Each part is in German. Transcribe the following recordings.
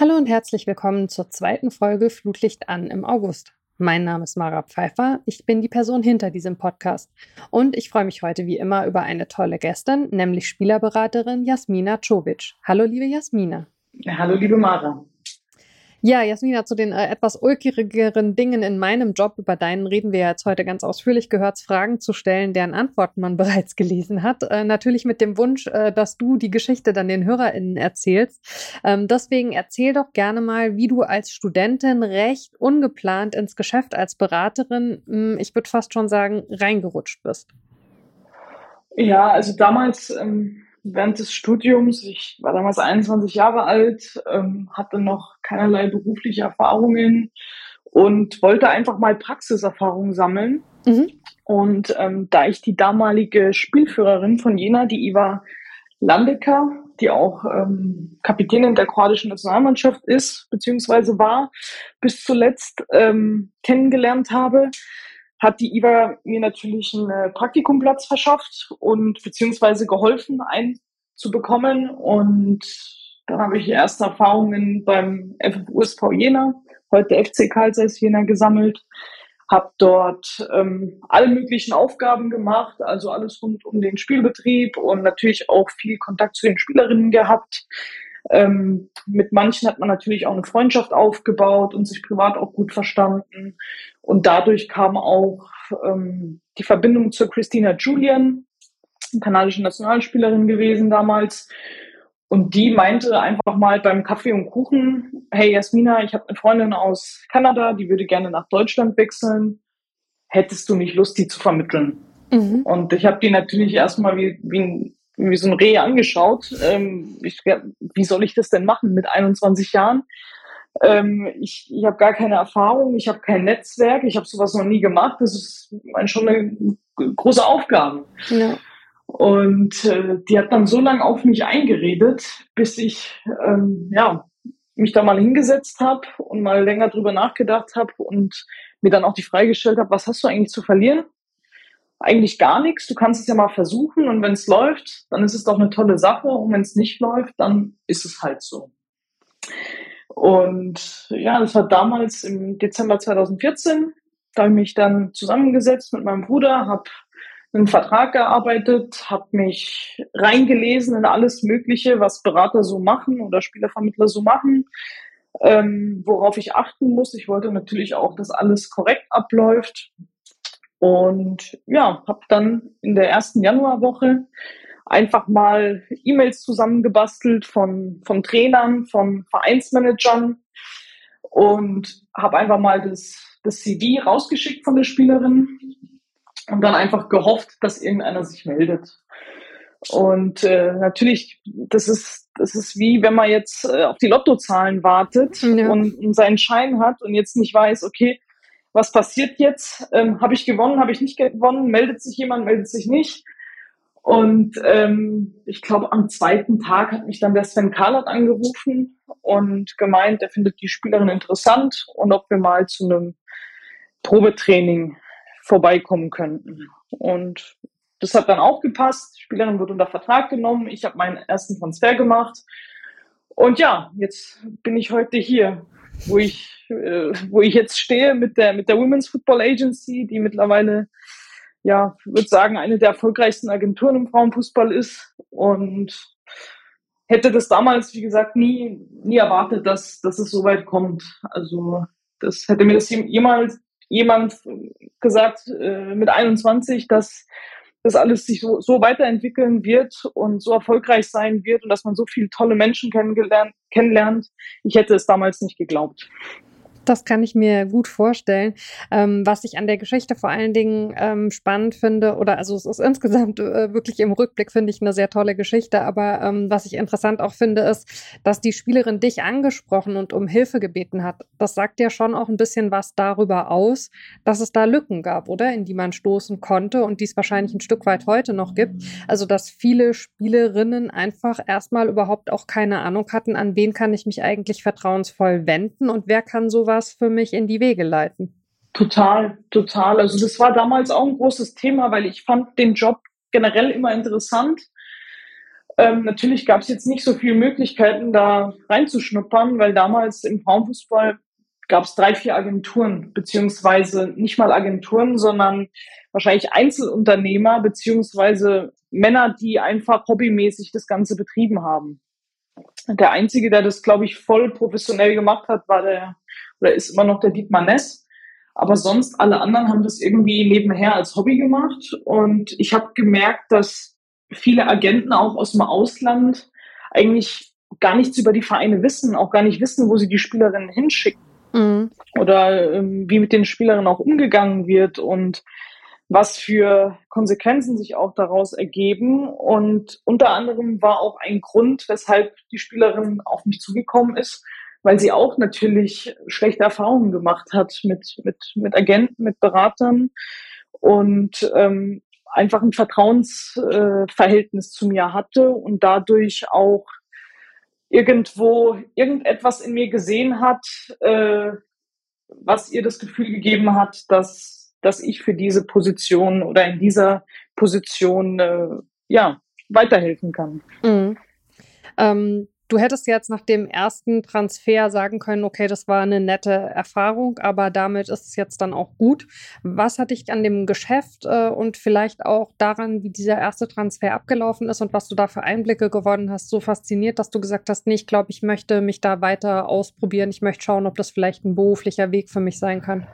Hallo und herzlich willkommen zur zweiten Folge Flutlicht an im August. Mein Name ist Mara Pfeiffer, ich bin die Person hinter diesem Podcast und ich freue mich heute wie immer über eine tolle Gästin, nämlich Spielerberaterin Jasmina Czovic. Hallo liebe Jasmina. Hallo liebe Mara. Ja, Jasmina, zu den äh, etwas ulkigeren Dingen in meinem Job, über deinen reden wir ja jetzt heute ganz ausführlich, gehört Fragen zu stellen, deren Antworten man bereits gelesen hat. Äh, natürlich mit dem Wunsch, äh, dass du die Geschichte dann den HörerInnen erzählst. Ähm, deswegen erzähl doch gerne mal, wie du als Studentin recht ungeplant ins Geschäft als Beraterin, mh, hm, ich würde fast schon sagen, reingerutscht bist. Ja, also damals ähm während des Studiums. Ich war damals 21 Jahre alt, ähm, hatte noch keinerlei berufliche Erfahrungen und wollte einfach mal Praxiserfahrung sammeln. Mhm. Und ähm, da ich die damalige Spielführerin von Jena, die Iva Landecker, die auch ähm, Kapitänin der kroatischen Nationalmannschaft ist, beziehungsweise war, bis zuletzt ähm, kennengelernt habe, hat die IWA mir natürlich einen äh, Praktikumplatz verschafft und beziehungsweise geholfen, einen zu bekommen. Und dann habe ich erste Erfahrungen beim FFUSV Jena, heute FC Karl Zeiss Jena gesammelt, habe dort ähm, alle möglichen Aufgaben gemacht, also alles rund um den Spielbetrieb und natürlich auch viel Kontakt zu den Spielerinnen gehabt. Ähm, mit manchen hat man natürlich auch eine Freundschaft aufgebaut und sich privat auch gut verstanden. Und dadurch kam auch ähm, die Verbindung zur Christina Julian, kanadische Nationalspielerin gewesen damals. Und die meinte einfach mal beim Kaffee und Kuchen, hey Jasmina, ich habe eine Freundin aus Kanada, die würde gerne nach Deutschland wechseln. Hättest du nicht Lust, die zu vermitteln? Mhm. Und ich habe die natürlich erstmal wie, wie ein wie so ein Reh angeschaut. Ähm, ich, wie soll ich das denn machen mit 21 Jahren? Ähm, ich ich habe gar keine Erfahrung, ich habe kein Netzwerk, ich habe sowas noch nie gemacht. Das ist schon eine große Aufgabe. Ja. Und äh, die hat dann so lange auf mich eingeredet, bis ich ähm, ja, mich da mal hingesetzt habe und mal länger drüber nachgedacht habe und mir dann auch die Frage gestellt habe, was hast du eigentlich zu verlieren? Eigentlich gar nichts. Du kannst es ja mal versuchen und wenn es läuft, dann ist es doch eine tolle Sache und wenn es nicht läuft, dann ist es halt so. Und ja, das war damals im Dezember 2014. Da habe ich mich dann zusammengesetzt mit meinem Bruder, habe einen Vertrag gearbeitet, habe mich reingelesen in alles Mögliche, was Berater so machen oder Spielervermittler so machen, ähm, worauf ich achten muss. Ich wollte natürlich auch, dass alles korrekt abläuft. Und ja, habe dann in der ersten Januarwoche einfach mal E-Mails zusammengebastelt von, von Trainern, von Vereinsmanagern und habe einfach mal das, das CV rausgeschickt von der Spielerin und dann einfach gehofft, dass irgendeiner sich meldet. Und äh, natürlich, das ist, das ist wie wenn man jetzt äh, auf die Lottozahlen wartet ja. und, und seinen Schein hat und jetzt nicht weiß, okay, was passiert jetzt? Ähm, habe ich gewonnen, habe ich nicht gewonnen? Meldet sich jemand, meldet sich nicht? Und ähm, ich glaube, am zweiten Tag hat mich dann der Sven Karlat angerufen und gemeint, er findet die Spielerin interessant und ob wir mal zu einem Probetraining vorbeikommen könnten. Und das hat dann auch gepasst. Die Spielerin wurde unter Vertrag genommen. Ich habe meinen ersten Transfer gemacht. Und ja, jetzt bin ich heute hier wo ich, äh, wo ich jetzt stehe mit der, mit der Women's Football Agency, die mittlerweile, ja, würde sagen, eine der erfolgreichsten Agenturen im Frauenfußball ist und hätte das damals, wie gesagt, nie, nie erwartet, dass, dass es so weit kommt. Also, das hätte mir das jemals jemand gesagt äh, mit 21, dass das alles sich so, so weiterentwickeln wird und so erfolgreich sein wird und dass man so viele tolle Menschen kennenlernt. Ich hätte es damals nicht geglaubt. Das kann ich mir gut vorstellen. Ähm, was ich an der Geschichte vor allen Dingen ähm, spannend finde, oder also es ist insgesamt äh, wirklich im Rückblick, finde ich, eine sehr tolle Geschichte. Aber ähm, was ich interessant auch finde, ist, dass die Spielerin dich angesprochen und um Hilfe gebeten hat. Das sagt ja schon auch ein bisschen was darüber aus, dass es da Lücken gab, oder? In die man stoßen konnte und die es wahrscheinlich ein Stück weit heute noch gibt. Also, dass viele Spielerinnen einfach erstmal überhaupt auch keine Ahnung hatten, an wen kann ich mich eigentlich vertrauensvoll wenden und wer kann sowas was für mich in die Wege leiten. Total, total. Also das war damals auch ein großes Thema, weil ich fand den Job generell immer interessant. Ähm, natürlich gab es jetzt nicht so viele Möglichkeiten, da reinzuschnuppern, weil damals im Frauenfußball gab es drei, vier Agenturen, beziehungsweise nicht mal Agenturen, sondern wahrscheinlich Einzelunternehmer, beziehungsweise Männer, die einfach hobbymäßig das Ganze betrieben haben. Der einzige, der das, glaube ich, voll professionell gemacht hat, war der, oder ist immer noch der Dietmar Ness. Aber sonst alle anderen haben das irgendwie nebenher als Hobby gemacht. Und ich habe gemerkt, dass viele Agenten auch aus dem Ausland eigentlich gar nichts über die Vereine wissen, auch gar nicht wissen, wo sie die Spielerinnen hinschicken. Mhm. Oder ähm, wie mit den Spielerinnen auch umgegangen wird und was für Konsequenzen sich auch daraus ergeben. Und unter anderem war auch ein Grund, weshalb die Spielerin auf mich zugekommen ist, weil sie auch natürlich schlechte Erfahrungen gemacht hat mit, mit, mit Agenten, mit Beratern und ähm, einfach ein Vertrauensverhältnis äh, zu mir hatte und dadurch auch irgendwo irgendetwas in mir gesehen hat, äh, was ihr das Gefühl gegeben hat, dass, dass ich für diese Position oder in dieser Position äh, ja weiterhelfen kann. Mhm. Ähm, Du hättest jetzt nach dem ersten Transfer sagen können, okay, das war eine nette Erfahrung, aber damit ist es jetzt dann auch gut. Was hat dich an dem Geschäft äh, und vielleicht auch daran, wie dieser erste Transfer abgelaufen ist und was du da für Einblicke gewonnen hast, so fasziniert, dass du gesagt hast, nee, ich glaube, ich möchte mich da weiter ausprobieren. Ich möchte schauen, ob das vielleicht ein beruflicher Weg für mich sein kann?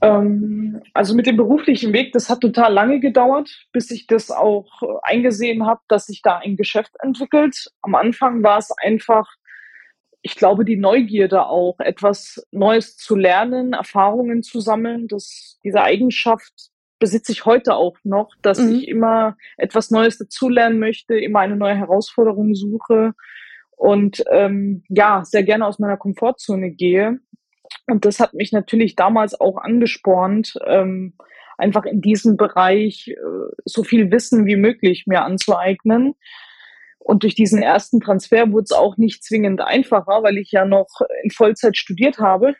Ähm, also mit dem beruflichen Weg, das hat total lange gedauert, bis ich das auch äh, eingesehen habe, dass sich da ein Geschäft entwickelt. Am Anfang war es einfach, ich glaube, die Neugierde auch, etwas Neues zu lernen, Erfahrungen zu sammeln. Das, diese Eigenschaft besitze ich heute auch noch, dass mhm. ich immer etwas Neues dazulernen möchte, immer eine neue Herausforderung suche und ähm, ja, sehr gerne aus meiner Komfortzone gehe. Und das hat mich natürlich damals auch angespornt, ähm, einfach in diesem Bereich äh, so viel Wissen wie möglich mir anzueignen. Und durch diesen ersten Transfer wurde es auch nicht zwingend einfacher, weil ich ja noch in Vollzeit studiert habe.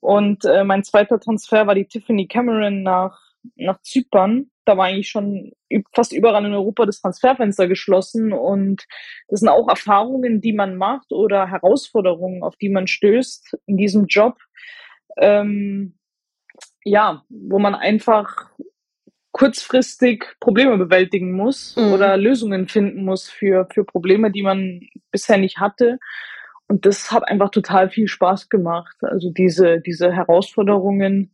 Und äh, mein zweiter Transfer war die Tiffany Cameron nach, nach Zypern da war eigentlich schon fast überall in Europa das Transferfenster geschlossen. Und das sind auch Erfahrungen, die man macht oder Herausforderungen, auf die man stößt in diesem Job. Ähm, ja, wo man einfach kurzfristig Probleme bewältigen muss mhm. oder Lösungen finden muss für, für Probleme, die man bisher nicht hatte. Und das hat einfach total viel Spaß gemacht. Also diese, diese Herausforderungen,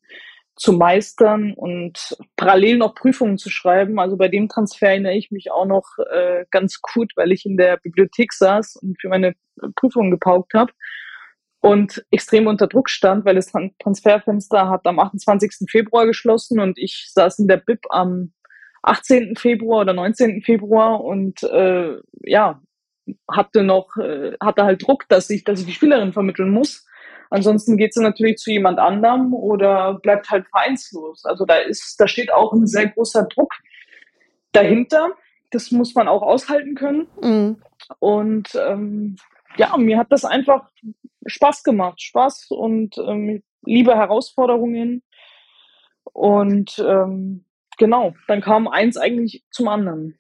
zu meistern und parallel noch Prüfungen zu schreiben. Also bei dem Transfer erinnere ich mich auch noch äh, ganz gut, weil ich in der Bibliothek saß und für meine Prüfungen gepaukt habe und extrem unter Druck stand, weil das Transferfenster hat am 28. Februar geschlossen und ich saß in der Bib am 18. Februar oder 19. Februar und äh, ja, hatte noch, äh, hatte halt Druck, dass ich, dass ich die Spielerin vermitteln muss. Ansonsten geht sie natürlich zu jemand anderem oder bleibt halt vereinslos. Also da ist, da steht auch ein sehr großer Druck dahinter. Das muss man auch aushalten können. Mhm. Und ähm, ja, mir hat das einfach Spaß gemacht. Spaß und ähm, liebe Herausforderungen. Und ähm, genau, dann kam eins eigentlich zum anderen.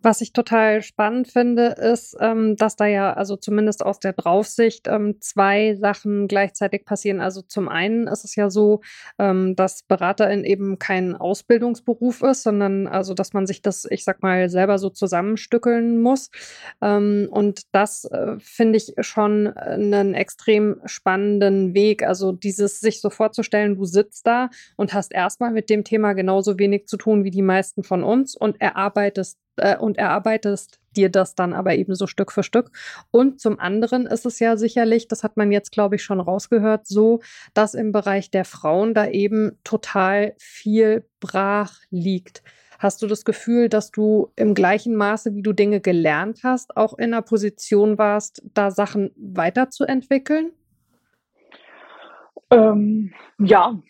Was ich total spannend finde, ist, ähm, dass da ja, also zumindest aus der Draufsicht, ähm, zwei Sachen gleichzeitig passieren. Also zum einen ist es ja so, ähm, dass Beraterin eben kein Ausbildungsberuf ist, sondern also, dass man sich das, ich sag mal, selber so zusammenstückeln muss. Ähm, und das äh, finde ich schon einen extrem spannenden Weg. Also dieses sich so vorzustellen, du sitzt da und hast erstmal mit dem Thema genauso wenig zu tun wie die meisten von uns und erarbeitest äh, und erarbeitest dir das dann aber eben so Stück für Stück. Und zum anderen ist es ja sicherlich, das hat man jetzt, glaube ich, schon rausgehört, so, dass im Bereich der Frauen da eben total viel brach liegt. Hast du das Gefühl, dass du im gleichen Maße, wie du Dinge gelernt hast, auch in einer Position warst, da Sachen weiterzuentwickeln? Ähm, ja,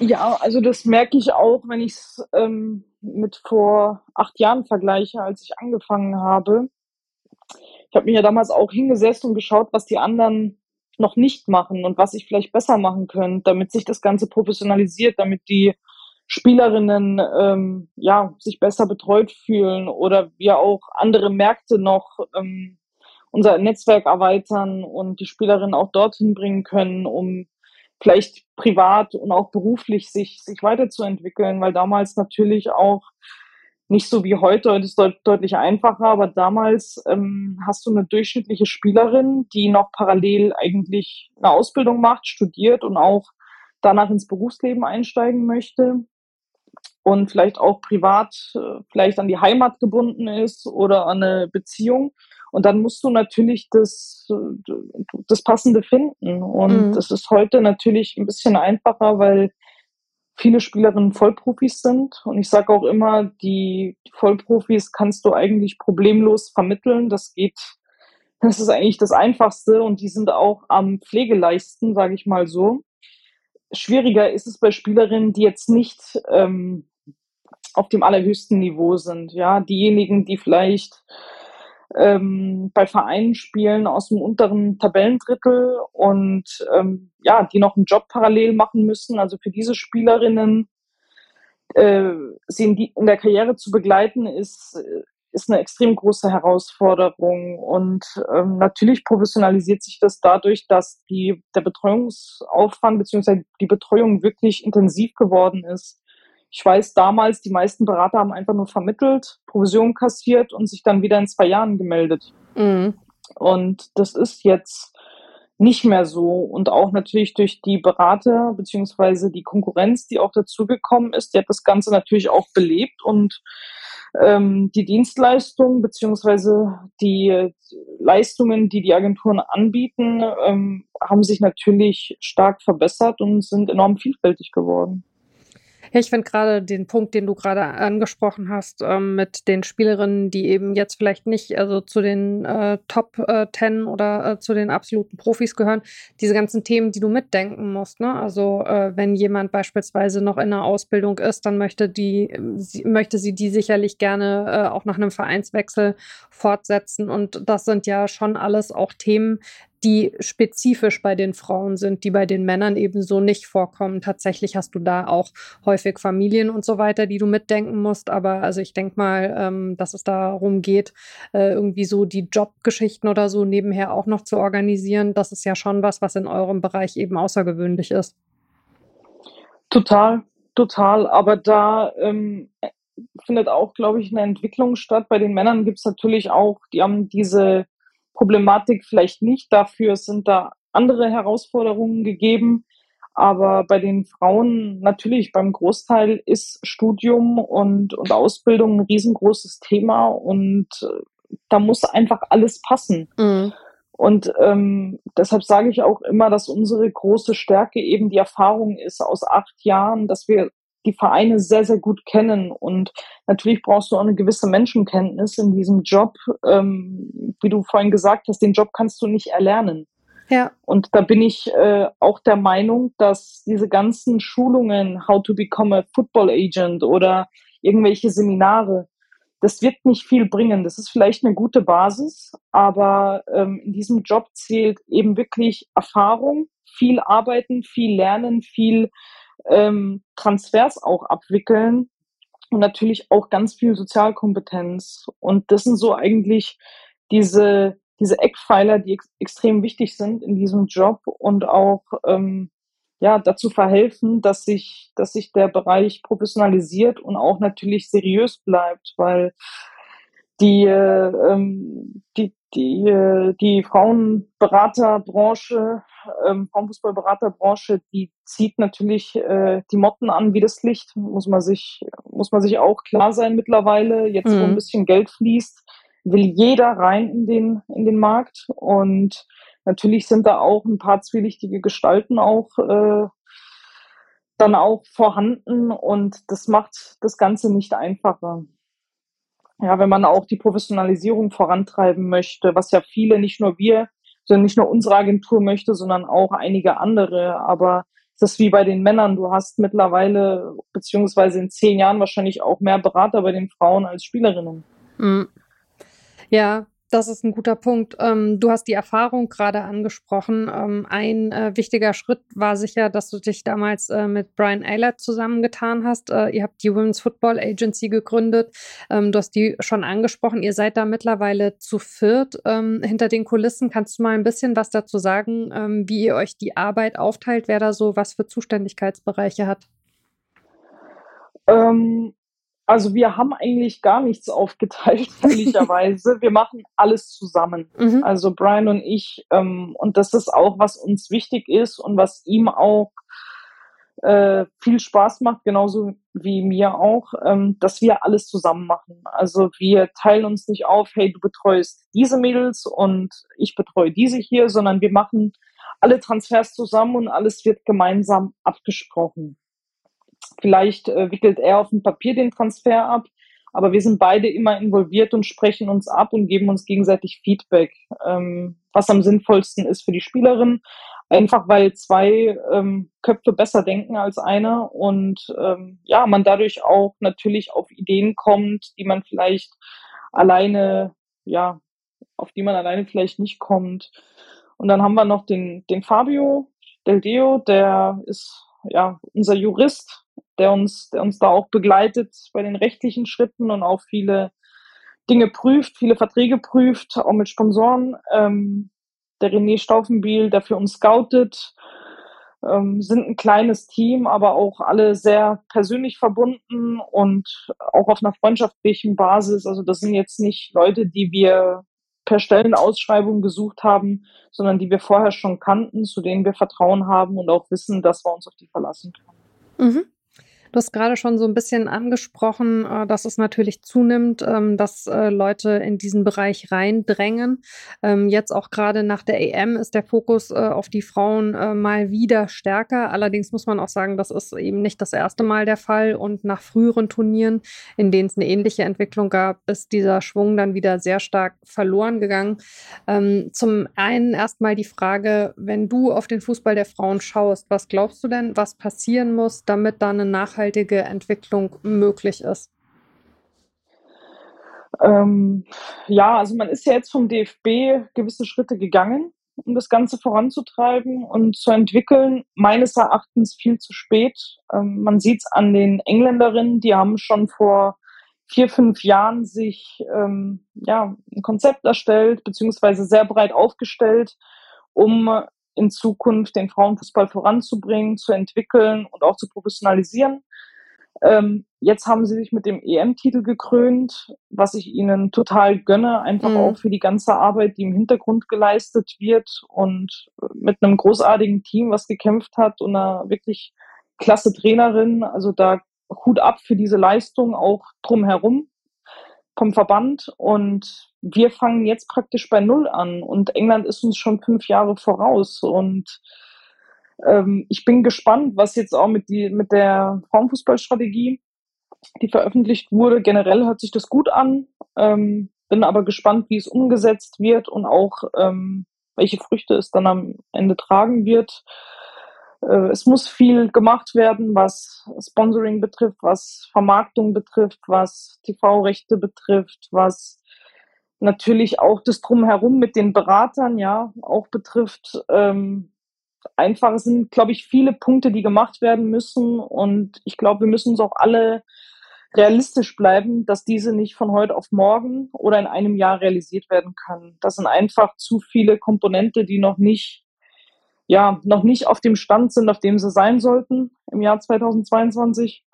ja, also das merke ich auch, wenn ich es ähm, mit vor acht Jahren vergleiche, als ich angefangen habe. Ich habe mich ja damals auch hingesetzt und geschaut, was die anderen noch nicht machen und was ich vielleicht besser machen könnte, damit sich das Ganze professionalisiert, damit die Spielerinnen ähm, ja sich besser betreut fühlen oder wir auch andere Märkte noch ähm, unser Netzwerk erweitern und die Spielerinnen auch dorthin bringen können, um vielleicht privat und auch beruflich sich, sich weiterzuentwickeln, weil damals natürlich auch nicht so wie heute, heute ist deut deutlich einfacher, aber damals ähm, hast du eine durchschnittliche Spielerin, die noch parallel eigentlich eine Ausbildung macht, studiert und auch danach ins Berufsleben einsteigen möchte und vielleicht auch privat äh, vielleicht an die Heimat gebunden ist oder an eine Beziehung. Und dann musst du natürlich das, das Passende finden. Und mhm. das ist heute natürlich ein bisschen einfacher, weil viele Spielerinnen Vollprofis sind. Und ich sage auch immer, die Vollprofis kannst du eigentlich problemlos vermitteln. Das geht, das ist eigentlich das Einfachste. Und die sind auch am Pflegeleisten, sage ich mal so. Schwieriger ist es bei Spielerinnen, die jetzt nicht ähm, auf dem allerhöchsten Niveau sind. Ja, diejenigen, die vielleicht ähm, bei Vereinen spielen aus dem unteren Tabellendrittel und ähm, ja, die noch einen Job parallel machen müssen. Also für diese Spielerinnen äh, sie in, die, in der Karriere zu begleiten, ist, ist eine extrem große Herausforderung. Und ähm, natürlich professionalisiert sich das dadurch, dass die, der Betreuungsaufwand bzw. die Betreuung wirklich intensiv geworden ist. Ich weiß damals, die meisten Berater haben einfach nur vermittelt, Provision kassiert und sich dann wieder in zwei Jahren gemeldet. Mhm. Und das ist jetzt nicht mehr so. Und auch natürlich durch die Berater beziehungsweise die Konkurrenz, die auch dazugekommen ist, die hat das Ganze natürlich auch belebt und ähm, die Dienstleistungen beziehungsweise die Leistungen, die die Agenturen anbieten, ähm, haben sich natürlich stark verbessert und sind enorm vielfältig geworden. Ich finde gerade den Punkt, den du gerade angesprochen hast, ähm, mit den Spielerinnen, die eben jetzt vielleicht nicht also zu den äh, Top äh, Ten oder äh, zu den absoluten Profis gehören, diese ganzen Themen, die du mitdenken musst. Ne? Also äh, wenn jemand beispielsweise noch in einer Ausbildung ist, dann möchte die, sie, möchte sie die sicherlich gerne äh, auch nach einem Vereinswechsel fortsetzen. Und das sind ja schon alles auch Themen, die spezifisch bei den Frauen sind, die bei den Männern eben so nicht vorkommen. Tatsächlich hast du da auch häufig Familien und so weiter, die du mitdenken musst. Aber also ich denke mal, ähm, dass es darum geht, äh, irgendwie so die Jobgeschichten oder so nebenher auch noch zu organisieren. Das ist ja schon was, was in eurem Bereich eben außergewöhnlich ist. Total, total. Aber da ähm, findet auch, glaube ich, eine Entwicklung statt. Bei den Männern gibt es natürlich auch, die haben diese Problematik vielleicht nicht. Dafür sind da andere Herausforderungen gegeben. Aber bei den Frauen natürlich beim Großteil ist Studium und, und Ausbildung ein riesengroßes Thema und äh, da muss einfach alles passen. Mhm. Und ähm, deshalb sage ich auch immer, dass unsere große Stärke eben die Erfahrung ist aus acht Jahren, dass wir die Vereine sehr, sehr gut kennen. Und natürlich brauchst du auch eine gewisse Menschenkenntnis in diesem Job. Ähm, wie du vorhin gesagt hast, den Job kannst du nicht erlernen. Ja. Und da bin ich äh, auch der Meinung, dass diese ganzen Schulungen, how to become a football agent oder irgendwelche Seminare, das wird nicht viel bringen. Das ist vielleicht eine gute Basis, aber ähm, in diesem Job zählt eben wirklich Erfahrung, viel arbeiten, viel lernen, viel ähm, Transfers auch abwickeln und natürlich auch ganz viel Sozialkompetenz. Und das sind so eigentlich diese, diese Eckpfeiler, die ex extrem wichtig sind in diesem Job und auch ähm, ja, dazu verhelfen, dass sich, dass sich der Bereich professionalisiert und auch natürlich seriös bleibt, weil die, äh, ähm, die, die, äh, die Frauenberaterbranche, ähm, Frauenfußballberaterbranche, die zieht natürlich äh, die Motten an wie das Licht, muss man sich, muss man sich auch klar sein mittlerweile. Jetzt, mhm. wo ein mhm. bisschen Geld fließt, will jeder rein in den, in den Markt. Und natürlich sind da auch ein paar zwielichtige Gestalten auch äh, dann auch vorhanden und das macht das Ganze nicht einfacher ja, wenn man auch die Professionalisierung vorantreiben möchte, was ja viele, nicht nur wir, sondern nicht nur unsere Agentur möchte, sondern auch einige andere. Aber das ist wie bei den Männern. Du hast mittlerweile, beziehungsweise in zehn Jahren wahrscheinlich auch mehr Berater bei den Frauen als Spielerinnen. Mhm. Ja, Das ist ein guter Punkt. Ähm, du hast die Erfahrung gerade angesprochen. Ähm, ein äh, wichtiger Schritt war sicher, dass du dich damals äh, mit Brian Eilert zusammengetan hast. Äh, ihr habt die Women's Football Agency gegründet. Ähm, du hast die schon angesprochen. Ihr seid da mittlerweile zu viert ähm, hinter den Kulissen. Kannst du mal ein bisschen was dazu sagen, ähm, wie ihr euch die Arbeit aufteilt, wer da so was für Zuständigkeitsbereiche hat? Ähm, also wir haben eigentlich gar nichts aufgeteilt, ehrlicherweise. wir machen alles zusammen. Mhm. Also Brian und ich. Ähm, und das ist auch, was uns wichtig ist und was ihm auch äh, viel Spaß macht, genauso wie mir auch, ähm, dass wir alles zusammen machen. Also wir teilen uns nicht auf, hey, du betreust diese Mädels und ich betreue diese hier, sondern wir machen alle Transfers zusammen und alles wird gemeinsam abgesprochen. Vielleicht äh, wickelt er auf dem Papier den Transfer ab, aber wir sind beide immer involviert und sprechen uns ab und geben uns gegenseitig Feedback, ähm, was am sinnvollsten ist für die Spielerin. Einfach weil zwei ähm, Köpfe besser denken als einer und ähm, ja, man dadurch auch natürlich auf Ideen kommt, die man vielleicht alleine, ja, auf die man alleine vielleicht nicht kommt. Und dann haben wir noch den, den Fabio Del Deo, der ist ja unser Jurist, der uns, der uns da auch begleitet bei den rechtlichen Schritten und auch viele Dinge prüft, viele Verträge prüft, auch mit Sponsoren. Ähm, der René Staufenbiel, der für uns scoutet, ähm, sind ein kleines Team, aber auch alle sehr persönlich verbunden und auch auf einer freundschaftlichen Basis. Also das sind jetzt nicht Leute, die wir per Stellenausschreibung gesucht haben, sondern die wir vorher schon kannten, zu denen wir Vertrauen haben und auch wissen, dass wir uns auf die verlassen können. Mhm. Du hast gerade schon so ein bisschen angesprochen, äh, dass es natürlich zunimmt, ähm, dass äh, Leute in diesen Bereich reindrängen. Ähm, jetzt auch gerade nach der EM ist der Fokus äh, auf die Frauen mal wieder stärker. Allerdings muss man auch sagen, das ist eben nicht das erste Mal der Fall. Und nach früheren Turnieren, in denen es eine ähnliche Entwicklung gab, ist dieser Schwung dann wieder sehr stark verloren gegangen. Ähm, zum einen erstmal die Frage, wenn du auf den Fußball der Frauen schaust, was glaubst du denn, was passieren muss, damit da eine nachhaltige nachhaltige Entwicklung möglich ist? Ähm, ja, also man ist ja jetzt vom DFB gewisse Schritte gegangen, um das Ganze voranzutreiben und zu entwickeln. Meines Erachtens viel zu spät. Ähm, man sieht es an den Engländerinnen, die haben schon vor vier, fünf Jahren sich ähm, ja, ein Konzept erstellt, beziehungsweise sehr breit aufgestellt, um in Zukunft den Frauenfußball voranzubringen, zu entwickeln und auch zu professionalisieren. Ähm, jetzt haben sie sich mit dem EM-Titel gekrönt, was ich ihnen total gönne, einfach mhm. auch für die ganze Arbeit, die im Hintergrund geleistet wird und mit einem großartigen Team, was gekämpft hat und einer wirklich klasse Trainerin. Also da Hut ab für diese Leistung auch drumherum vom Verband und wir fangen jetzt praktisch bei Null an und England ist uns schon fünf Jahre voraus und ähm, ich bin gespannt, was jetzt auch mit, die, mit der Frauenfußballstrategie, die veröffentlicht wurde, generell hört sich das gut an, ähm, bin aber gespannt, wie es umgesetzt wird und auch ähm, welche Früchte es dann am Ende tragen wird. Äh, es muss viel gemacht werden, was Sponsoring betrifft, was Vermarktung betrifft, was TV-Rechte betrifft, was natürlich auch das Drumherum mit den Beratern ja auch betrifft. Ähm, einfach sind, glaube ich, viele Punkte, die gemacht werden müssen. Und ich glaube, wir müssen uns auch alle realistisch bleiben, dass diese nicht von heute auf morgen oder in einem Jahr realisiert werden können. Das sind einfach zu viele Komponente, die noch nicht ja, noch nicht auf dem Stand sind, auf dem sie sein sollten im Jahr 2022.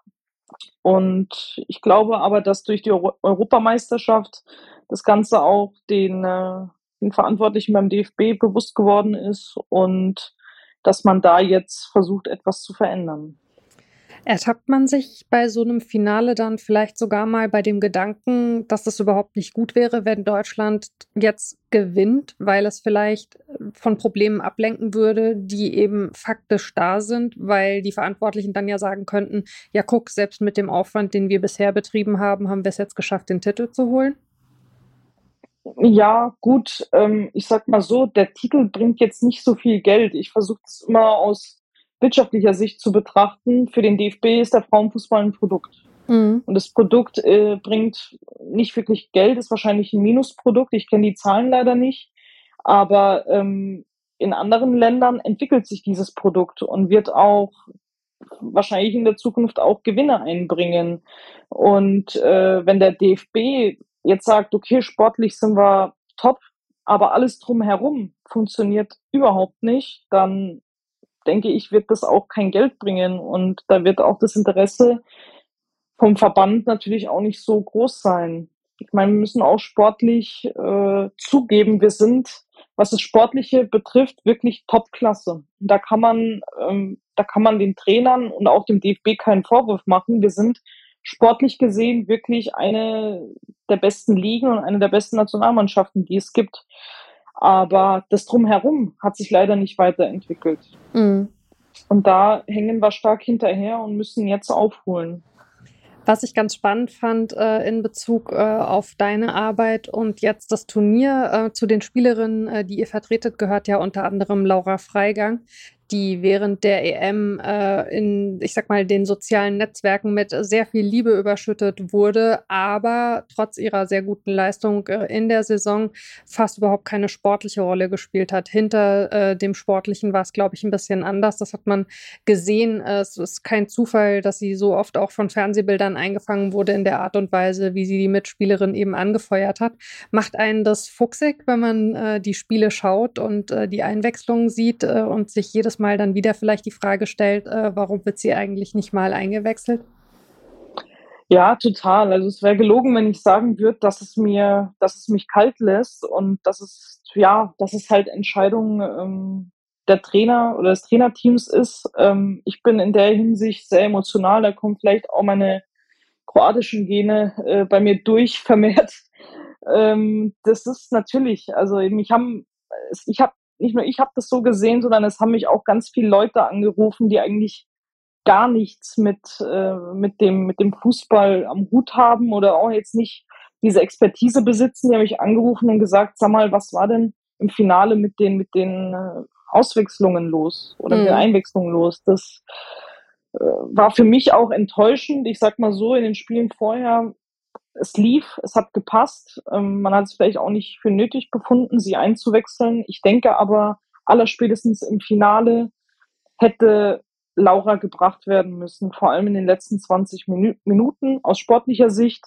Und ich glaube aber, dass durch die Euro Europameisterschaft das Ganze auch den, äh, den Verantwortlichen beim DFB bewusst geworden ist und dass man da jetzt versucht, etwas zu verändern. Ertappt man sich bei so einem Finale dann vielleicht sogar mal bei dem Gedanken, dass es überhaupt nicht gut wäre, wenn Deutschland jetzt gewinnt, weil es vielleicht von Problemen ablenken würde, die eben faktisch da sind, weil die Verantwortlichen dann ja sagen könnten, ja guck, selbst mit dem Aufwand, den wir bisher betrieben haben, haben wir es jetzt geschafft, den Titel zu holen? Ja, gut, ähm, ich sag mal so, der Titel bringt jetzt nicht so viel Geld. Ich versuche das immer aus wirtschaftlicher Sicht zu betrachten, für den DFB ist der Frauenfußball ein Produkt. Mhm. Und das Produkt äh, bringt nicht wirklich Geld, ist wahrscheinlich ein Minusprodukt. Ich kenne die Zahlen leider nicht. Aber ähm, in anderen Ländern entwickelt sich dieses Produkt und wird auch wahrscheinlich in der Zukunft auch Gewinne einbringen. Und äh, wenn der DFB jetzt sagt, okay, sportlich sind wir top, aber alles drumherum funktioniert überhaupt nicht, dann denke ich, wird das auch kein Geld bringen. Und da wird auch das Interesse vom Verband natürlich auch nicht so groß sein. Ich meine, wir müssen auch sportlich äh, zugeben, wir sind, was das Sportliche betrifft, wirklich Topklasse. Da kann man, ähm, da kann man den Trainern und auch dem DFB keinen Vorwurf machen. Wir sind sportlich gesehen wirklich eine der besten Ligen und eine der besten Nationalmannschaften, die es gibt. Aber das drumherum hat sich leider nicht weiterentwickelt. Mhm. Und da hängen wir stark hinterher und müssen jetzt aufholen. Was ich ganz spannend fand äh, in Bezug äh, auf deine Arbeit und jetzt das Turnier äh, zu den Spielerinnen, äh, die ihr vertretet, gehört ja unter anderem Laura Freigang, die während der EM äh, in, ich sag mal, den sozialen Netzwerken mit sehr viel Liebe überschüttet wurde, aber trotz ihrer sehr guten Leistung äh, in der Saison fast überhaupt keine sportliche Rolle gespielt hat. Hinter äh, dem Sportlichen war es, glaube ich, ein bisschen anders. Das hat man gesehen. es ist kein Zufall, dass sie so oft auch von Fernsehbildern eingefangen wurde in der Art und Weise, wie sie die Mitspielerin eben angefeuert hat. Macht einen das fuchsig, wenn man äh, die Spiele schaut und äh, die Einwechslungen sieht und sich jedes Mal Mal dann wieder vielleicht die Frage stellt, äh, warum wird sie eigentlich nicht mal eingewechselt? Ja, total. Also es wäre gelogen, wenn ich sagen würde, dass es mir, dass es mich kalt lässt und dass es, ja, dass es halt Entscheidungen ähm, der Trainer oder des Trainerteams ist. Ähm, ich bin in der Hinsicht sehr emotional. Da kommen vielleicht auch meine kroatischen Gene äh, bei mir durch vermehrt. Ähm, das ist natürlich, also mich haben, ich habe nicht nur ich habe das so gesehen, sondern es haben mich auch ganz viele Leute angerufen, die eigentlich gar nichts mit, äh, mit, dem, mit dem Fußball am Hut haben oder auch jetzt nicht diese Expertise besitzen. Die haben mich angerufen und gesagt, sag mal, was war denn im Finale mit den, mit den äh, Auswechslungen los oder mhm. mit den mhm. Einwechslungen los? Das äh, war für mich auch enttäuschend. Ich sag mal so, in den Spielen vorher es lief, es hat gepasst. Ähm, man hat es vielleicht auch nicht für nötig befunden, sie einzuwechseln. Ich denke aber, allerspätestens im Finale hätte Laura gebracht werden müssen, vor allem in den letzten 20 Minu Minuten aus sportlicher Sicht.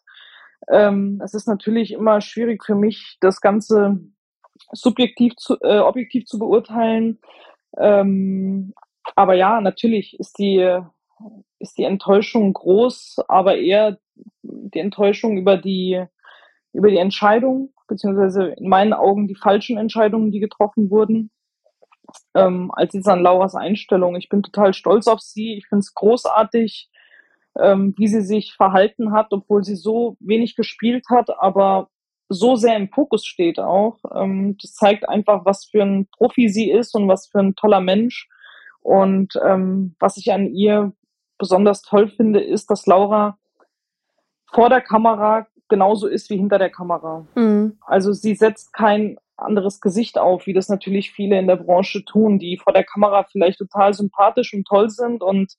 Ähm, es ist natürlich immer schwierig für mich, das Ganze subjektiv zu, äh, objektiv zu beurteilen. Ähm, aber ja, natürlich ist die, ist die Enttäuschung groß, aber eher die Enttäuschung über die, über die Entscheidung, beziehungsweise in meinen Augen die falschen Entscheidungen, die getroffen wurden, ähm, als jetzt an Lauras Einstellung. Ich bin total stolz auf sie. Ich finde es großartig, ähm, wie sie sich verhalten hat, obwohl sie so wenig gespielt hat, aber so sehr im Fokus steht auch. Ähm, das zeigt einfach, was für ein Profi sie ist und was für ein toller Mensch. Und ähm, was ich an ihr besonders toll finde, ist, dass Laura vor der Kamera genauso ist wie hinter der Kamera. Mhm. Also sie setzt kein anderes Gesicht auf, wie das natürlich viele in der Branche tun, die vor der Kamera vielleicht total sympathisch und toll sind und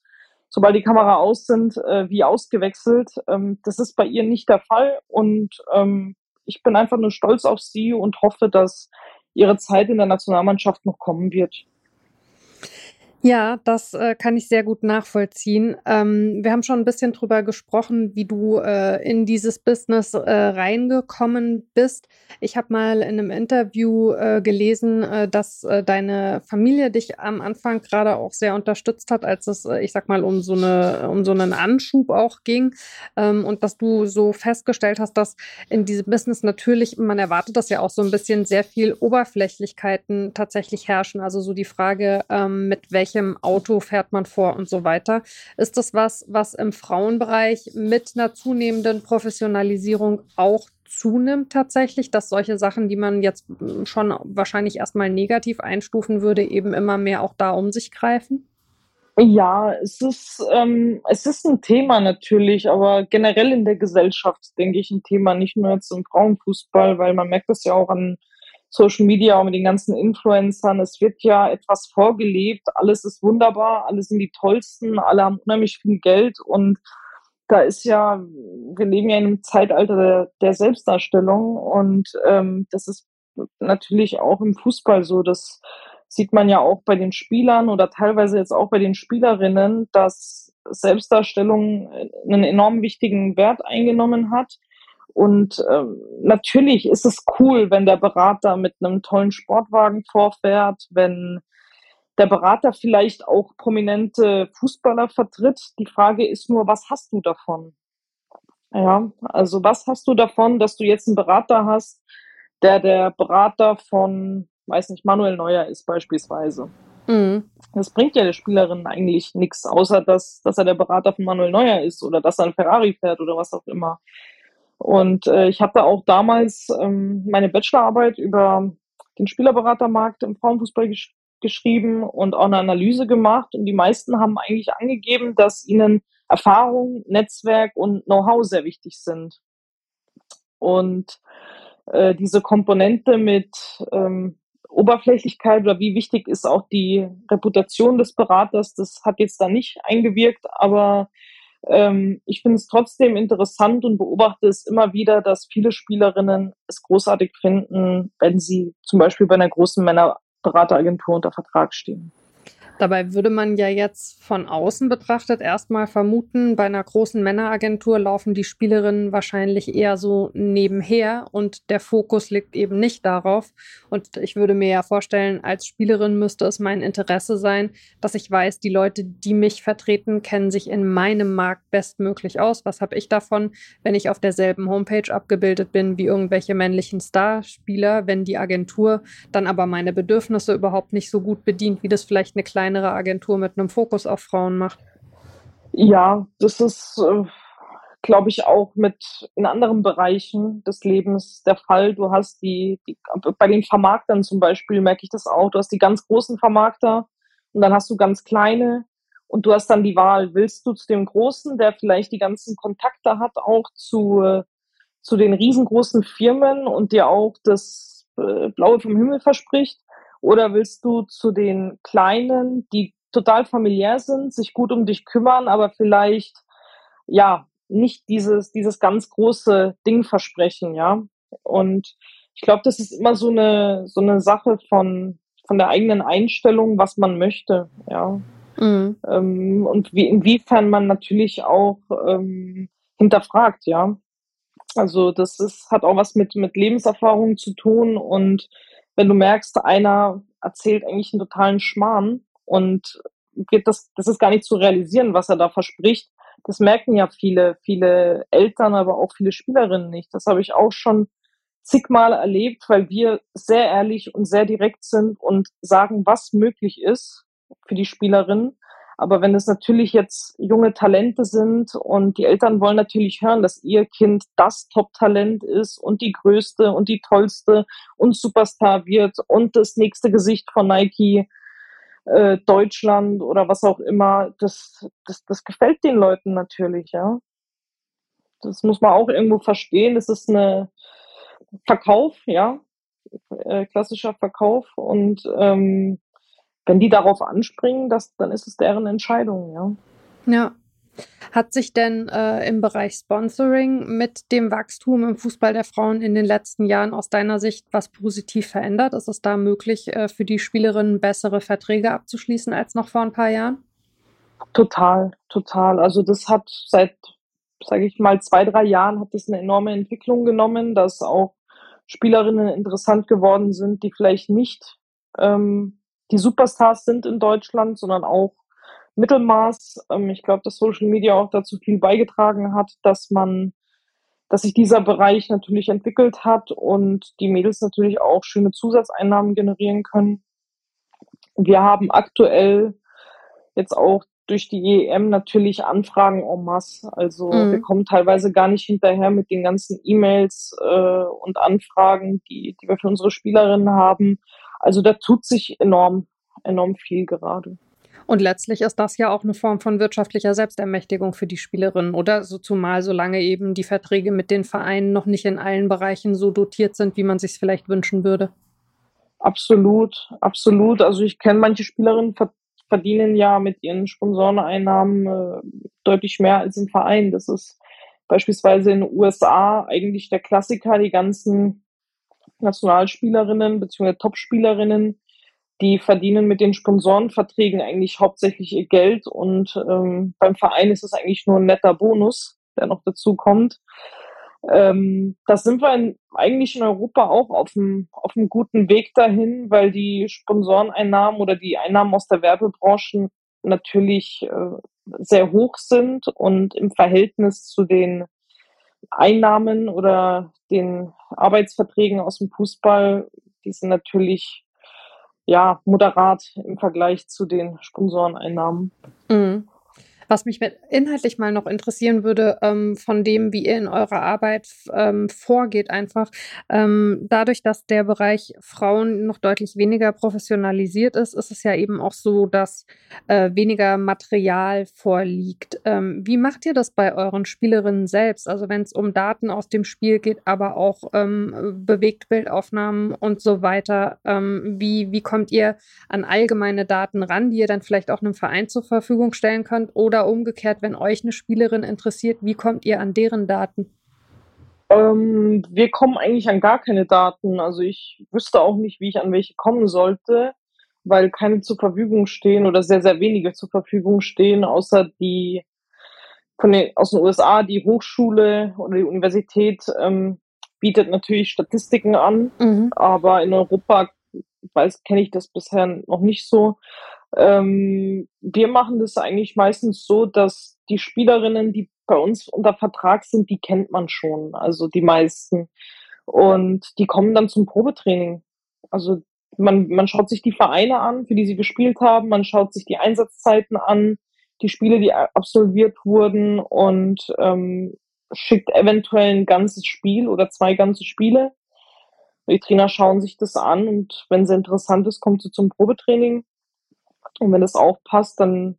sobald die Kamera aus sind, äh, wie ausgewechselt. Ähm, das ist bei ihr nicht der Fall und ähm, ich bin einfach nur stolz auf sie und hoffe, dass ihre Zeit in der Nationalmannschaft noch kommen wird. Ja, das äh, kann ich sehr gut nachvollziehen. Ähm, wir haben schon ein bisschen drüber gesprochen, wie du äh, in dieses Business äh, reingekommen bist. Ich habe mal in einem Interview äh, gelesen, äh, dass äh, deine Familie dich am Anfang gerade auch sehr unterstützt hat, als es, ich sag mal, um so eine, um so einen Anschub auch ging ähm, und dass du so festgestellt hast, dass in diesem Business natürlich, man erwartet das ja auch so ein bisschen, sehr viel Oberflächlichkeiten tatsächlich herrschen. Also so die Frage, ähm, mit welchem welchem Auto fährt man vor und so weiter. Ist das was, was im Frauenbereich mit einer zunehmenden Professionalisierung auch zunimmt tatsächlich, dass solche Sachen, die man jetzt schon wahrscheinlich erstmal negativ einstufen würde, eben immer mehr auch da um sich greifen? Ja, es ist, ähm, es ist ein Thema natürlich, aber generell in der Gesellschaft, denke ich, ein Thema, nicht nur jetzt im Frauenfußball, weil man merkt das ja auch an Social Media und mit den ganzen Influencern. Es wird ja etwas vorgelebt. Alles ist wunderbar, alle sind die tollsten, alle haben unheimlich viel Geld und da ist ja, wir leben ja in einem Zeitalter der, der Selbstdarstellung und ähm, das ist natürlich auch im Fußball so. Das sieht man ja auch bei den Spielern oder teilweise jetzt auch bei den Spielerinnen, dass Selbstdarstellung einen enorm wichtigen Wert eingenommen hat. Und ähm, natürlich ist es cool, wenn der Berater mit einem tollen Sportwagen vorfährt, wenn der Berater vielleicht auch prominente Fußballer vertritt. Die Frage ist nur, was hast du davon? Ja, also was hast du davon, dass du jetzt einen Berater hast, der der Berater von, weiß nicht, Manuel Neuer ist beispielsweise. Mhm. Das bringt ja der Spielerin eigentlich nichts, außer dass, dass er der Berater von Manuel Neuer ist oder dass er ein Ferrari fährt oder was auch immer. Und äh, ich hatte auch damals ähm, meine Bachelorarbeit über den Spielerberatermarkt im Frauenfußball gesch geschrieben und auch eine Analyse gemacht. Und die meisten haben eigentlich angegeben, dass ihnen Erfahrung, Netzwerk und Know-how sehr wichtig sind. Und äh, diese Komponente mit ähm, Oberflächlichkeit oder wie wichtig ist auch die Reputation des Beraters, das hat jetzt da nicht eingewirkt, aber ähm, ich finde es trotzdem interessant und beobachte es immer wieder, dass viele Spielerinnen es großartig finden, wenn sie zum Beispiel bei einer großen Männerberateragentur unter Vertrag stehen. Dabei würde man ja jetzt von außen betrachtet erstmal vermuten, bei einer großen Männeragentur laufen die Spielerinnen wahrscheinlich eher so nebenher und der Fokus liegt eben nicht darauf. Und ich würde mir ja vorstellen, als Spielerin müsste es mein Interesse sein, dass ich weiß, die Leute, die mich vertreten, kennen sich in meinem Markt bestmöglich aus. Was habe ich davon, wenn ich auf derselben Homepage abgebildet bin wie irgendwelche männlichen Starspieler, wenn die Agentur dann aber meine Bedürfnisse überhaupt nicht so gut bedient, wie das vielleicht eine kleine kleinere Agentur mit einem Fokus auf Frauen macht. Ja, das ist, äh, glaube ich, auch mit in anderen Bereichen des Lebens der Fall. Du hast die, die, bei den Vermarktern zum Beispiel merke ich das auch. Du hast die ganz großen Vermarkter und dann hast du ganz kleine und du hast dann die Wahl, willst du zu dem Großen, der vielleicht die ganzen Kontakte hat, auch zu, zu den riesengroßen Firmen und dir auch das äh, Blaue vom Himmel verspricht? Oder willst du zu den Kleinen, die total familiär sind, sich gut um dich kümmern, aber vielleicht, ja, nicht dieses, dieses ganz große Ding versprechen, ja? Und ich glaube, das ist immer so eine, so eine Sache von, von der eigenen Einstellung, was man möchte, ja. Mhm. Ähm, und wie, inwiefern man natürlich auch ähm, hinterfragt, ja. Also das ist, hat auch was mit, mit Lebenserfahrung zu tun und wenn du merkst, einer erzählt eigentlich einen totalen Schmarrn und wird das, das ist gar nicht zu realisieren, was er da verspricht. Das merken ja viele, viele Eltern, aber auch viele Spielerinnen nicht. Das habe ich auch schon zigmal erlebt, weil wir sehr ehrlich und sehr direkt sind und sagen, was möglich ist für die Spielerin. Aber wenn es natürlich jetzt junge Talente sind und die Eltern wollen natürlich hören, dass ihr Kind das Top-Talent ist und die größte und die tollste und Superstar wird und das nächste Gesicht von Nike äh, Deutschland oder was auch immer, das, das, das gefällt den Leuten natürlich, ja. Das muss man auch irgendwo verstehen. Das ist eine Verkauf, ja, äh, klassischer Verkauf und ähm, wenn die darauf anspringen, das, dann ist es deren Entscheidung, ja. Ja. Hat sich denn äh, im Bereich Sponsoring mit dem Wachstum im Fußball der Frauen in den letzten Jahren aus deiner Sicht was positiv verändert? Ist es da möglich, äh, für die Spielerinnen bessere Verträge abzuschließen als noch vor ein paar Jahren? Total, total. Also das hat seit, sage ich mal, zwei, drei Jahren hat das eine enorme Entwicklung genommen, dass auch Spielerinnen interessant geworden sind, die vielleicht nicht ähm, die Superstars sind in Deutschland, sondern auch Mittelmaß. Ähm, ich glaube, dass Social Media auch dazu viel beigetragen hat, dass man, dass sich dieser Bereich natürlich entwickelt hat und die Mädels natürlich auch schöne Zusatzeinnahmen generieren können. Wir haben aktuell jetzt auch durch die EM natürlich Anfragen en masse. Also mhm. wir kommen teilweise gar nicht hinterher mit den ganzen E-Mails äh, und Anfragen, die, die wir für unsere Spielerinnen haben. Also da tut sich enorm, enorm viel gerade. Und letztlich ist das ja auch eine Form von wirtschaftlicher Selbstermächtigung für die Spielerinnen, oder? So zumal solange eben die Verträge mit den Vereinen noch nicht in allen Bereichen so dotiert sind, wie man sich vielleicht wünschen würde. Absolut, absolut. Also ich kenne manche Spielerinnen verdienen ja mit ihren Sponsoreneinnahmen äh, deutlich mehr als im Verein. Das ist beispielsweise in den USA eigentlich der Klassiker, die ganzen Nationalspielerinnen bzw. Topspielerinnen, die verdienen mit den Sponsorenverträgen eigentlich hauptsächlich ihr Geld und ähm, beim Verein ist es eigentlich nur ein netter Bonus, der noch dazu kommt. Ähm, da sind wir in, eigentlich in Europa auch auf einem, auf guten Weg dahin, weil die Sponsoreneinnahmen oder die Einnahmen aus der Werbebranche natürlich äh, sehr hoch sind und im Verhältnis zu den Einnahmen oder den Arbeitsverträgen aus dem Fußball, die sind natürlich ja moderat im Vergleich zu den Sponsoreneinnahmen. Mhm. Was mich inhaltlich mal noch interessieren würde, ähm, von dem, wie ihr in eurer Arbeit ähm, vorgeht, einfach ähm, dadurch, dass der Bereich Frauen noch deutlich weniger professionalisiert ist, ist es ja eben auch so, dass äh, weniger Material vorliegt. Ähm, wie macht ihr das bei euren Spielerinnen selbst? Also wenn es um Daten aus dem Spiel geht, aber auch ähm, Bewegtbildaufnahmen und so weiter. Ähm, wie, wie kommt ihr an allgemeine Daten ran, die ihr dann vielleicht auch einem Verein zur Verfügung stellen könnt? Oder oder umgekehrt, wenn euch eine Spielerin interessiert, wie kommt ihr an deren Daten? Ähm, wir kommen eigentlich an gar keine Daten. Also ich wüsste auch nicht, wie ich an welche kommen sollte, weil keine zur Verfügung stehen oder sehr, sehr wenige zur Verfügung stehen, außer die von den, aus den USA, die Hochschule oder die Universität ähm, bietet natürlich Statistiken an, mhm. aber in Europa weiß, kenne ich das bisher noch nicht so. Ähm, wir machen das eigentlich meistens so, dass die Spielerinnen, die bei uns unter Vertrag sind, die kennt man schon, also die meisten. Und die kommen dann zum Probetraining. Also man, man schaut sich die Vereine an, für die sie gespielt haben, man schaut sich die Einsatzzeiten an, die Spiele, die absolviert wurden und ähm, schickt eventuell ein ganzes Spiel oder zwei ganze Spiele. Die Trainer schauen sich das an und wenn es interessant ist, kommt sie zum Probetraining und wenn das auch passt, dann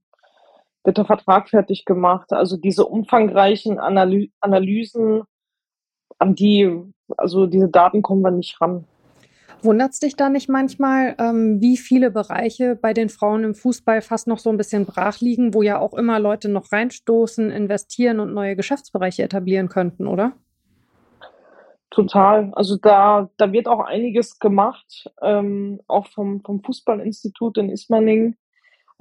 wird der Vertrag fertig gemacht. Also diese umfangreichen Analy Analysen, an die, also diese Daten kommen wir nicht ran. Wundert es dich da nicht manchmal, ähm, wie viele Bereiche bei den Frauen im Fußball fast noch so ein bisschen brach liegen, wo ja auch immer Leute noch reinstoßen, investieren und neue Geschäftsbereiche etablieren könnten, oder? Total. Also da, da wird auch einiges gemacht, ähm, auch vom, vom Fußballinstitut in Ismaning.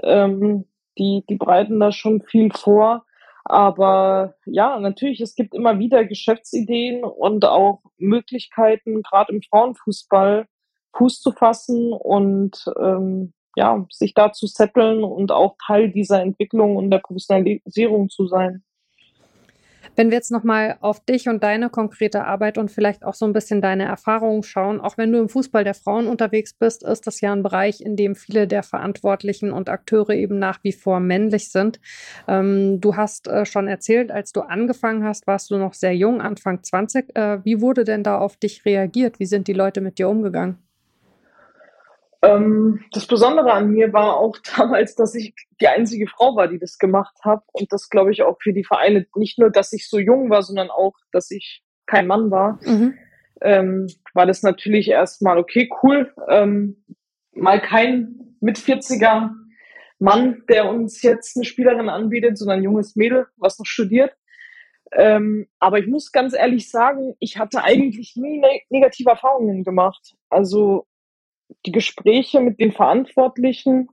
Ähm, die, die bereiten da schon viel vor. Aber ja, natürlich, es gibt immer wieder Geschäftsideen und auch Möglichkeiten, gerade im Frauenfußball Fuß zu fassen und ähm, ja, sich da zu setteln und auch Teil dieser Entwicklung und der Professionalisierung zu sein. Wenn wir jetzt nochmal auf dich und deine konkrete Arbeit und vielleicht auch so ein bisschen deine Erfahrungen schauen, auch wenn du im Fußball der Frauen unterwegs bist, ist das ja ein Bereich, in dem viele der Verantwortlichen und Akteure eben nach wie vor männlich sind. Ähm, du hast äh, schon erzählt, als du angefangen hast, warst du noch sehr jung, Anfang 20. Äh, wie wurde denn da auf dich reagiert? Wie sind die Leute mit dir umgegangen? Ähm, das Besondere an mir war auch damals, dass ich die einzige Frau war, die das gemacht hat. Und das glaube ich auch für die Vereine, nicht nur, dass ich so jung war, sondern auch, dass ich kein Mann war, mhm. ähm, war das natürlich erstmal okay, cool. Ähm, mal kein mit 40er Mann, der uns jetzt eine Spielerin anbietet, sondern ein junges Mädel, was noch studiert. Ähm, aber ich muss ganz ehrlich sagen, ich hatte eigentlich nie ne negative Erfahrungen gemacht. Also die Gespräche mit den Verantwortlichen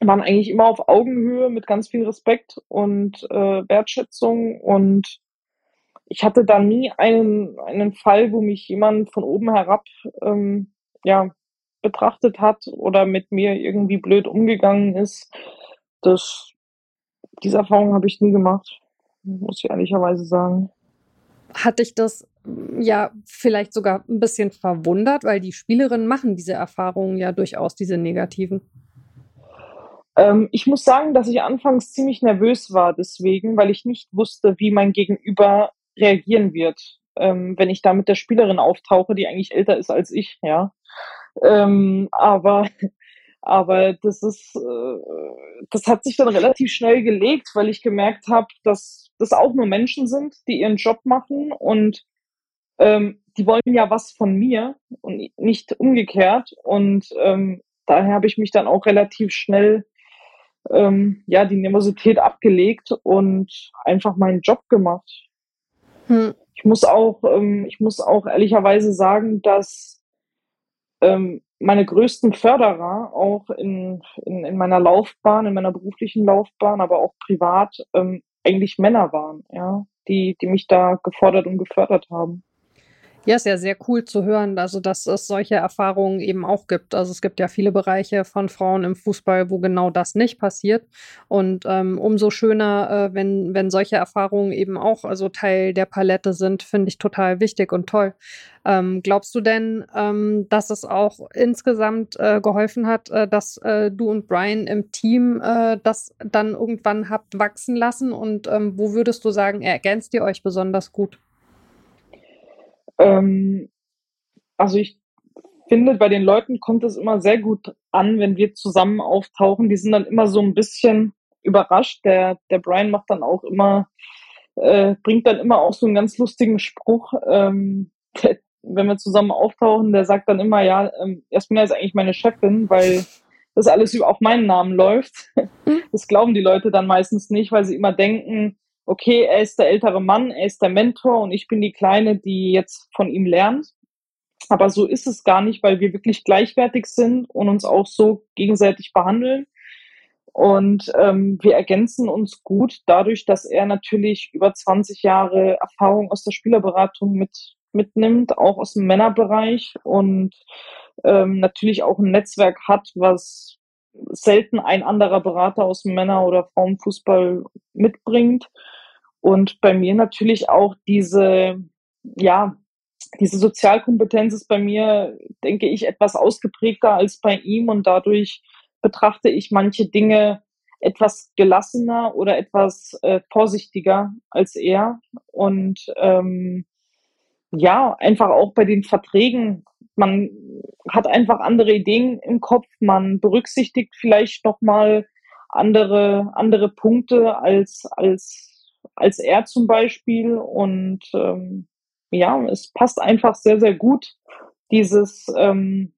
waren eigentlich immer auf Augenhöhe mit ganz viel Respekt und äh, Wertschätzung und ich hatte da nie einen, einen Fall, wo mich jemand von oben herab ähm, ja, betrachtet hat oder mit mir irgendwie blöd umgegangen ist. Das, diese Erfahrung habe ich nie gemacht, muss ich ehrlicherweise sagen. Hat dich das ja vielleicht sogar ein bisschen verwundert, weil die Spielerinnen machen diese Erfahrungen ja durchaus, diese negativen. Ähm, ich muss sagen, dass ich anfangs ziemlich nervös war deswegen, weil ich nicht wusste, wie mein Gegenüber reagieren wird, ähm, wenn ich da mit der Spielerin auftauche, die eigentlich älter ist als ich, ja. Ähm, aber aber das ist, äh, das hat sich dann relativ schnell gelegt, weil ich gemerkt habe, dass das auch nur Menschen sind, die ihren Job machen und ähm, die wollen ja was von mir und nicht umgekehrt. Und ähm, daher habe ich mich dann auch relativ schnell ähm, ja die Nervosität abgelegt und einfach meinen Job gemacht. Hm. Ich muss auch, ähm, ich muss auch ehrlicherweise sagen, dass ähm, meine größten Förderer auch in, in, in meiner Laufbahn, in meiner beruflichen Laufbahn, aber auch privat, ähm, eigentlich Männer waren, ja, die, die mich da gefordert und gefördert haben. Ja, ist ja sehr cool zu hören, also dass es solche Erfahrungen eben auch gibt. Also es gibt ja viele Bereiche von Frauen im Fußball, wo genau das nicht passiert. Und ähm, umso schöner, äh, wenn, wenn solche Erfahrungen eben auch also Teil der Palette sind, finde ich total wichtig und toll. Ähm, glaubst du denn, ähm, dass es auch insgesamt äh, geholfen hat, äh, dass äh, du und Brian im Team äh, das dann irgendwann habt wachsen lassen? Und ähm, wo würdest du sagen, ergänzt ihr euch besonders gut? Ähm, also ich finde, bei den Leuten kommt es immer sehr gut an, wenn wir zusammen auftauchen. Die sind dann immer so ein bisschen überrascht. Der, der Brian macht dann auch immer, äh, bringt dann immer auch so einen ganz lustigen Spruch. Ähm, der, wenn wir zusammen auftauchen, der sagt dann immer, ja, ähm, Jasmina ist eigentlich meine Chefin, weil das alles auf meinen Namen läuft. Mhm. Das glauben die Leute dann meistens nicht, weil sie immer denken, okay, er ist der ältere Mann, er ist der Mentor und ich bin die Kleine, die jetzt von ihm lernt. Aber so ist es gar nicht, weil wir wirklich gleichwertig sind und uns auch so gegenseitig behandeln. Und ähm, wir ergänzen uns gut dadurch, dass er natürlich über 20 Jahre Erfahrung aus der Spielerberatung mit, mitnimmt, auch aus dem Männerbereich und ähm, natürlich auch ein Netzwerk hat, was selten ein anderer Berater aus dem Männer- oder Frauenfußball mitbringt. Und bei mir natürlich auch diese, ja, diese Sozialkompetenz ist bei mir, denke ich, etwas ausgeprägter als bei ihm und dadurch betrachte ich manche Dinge etwas gelassener oder etwas äh, vorsichtiger als er. Und ähm, ja, einfach auch bei den Verträgen man hat einfach andere Ideen im Kopf, man berücksichtigt vielleicht nochmal andere, andere Punkte als, als, als er zum Beispiel. Und ähm, ja, es passt einfach sehr, sehr gut, dieses, ähm,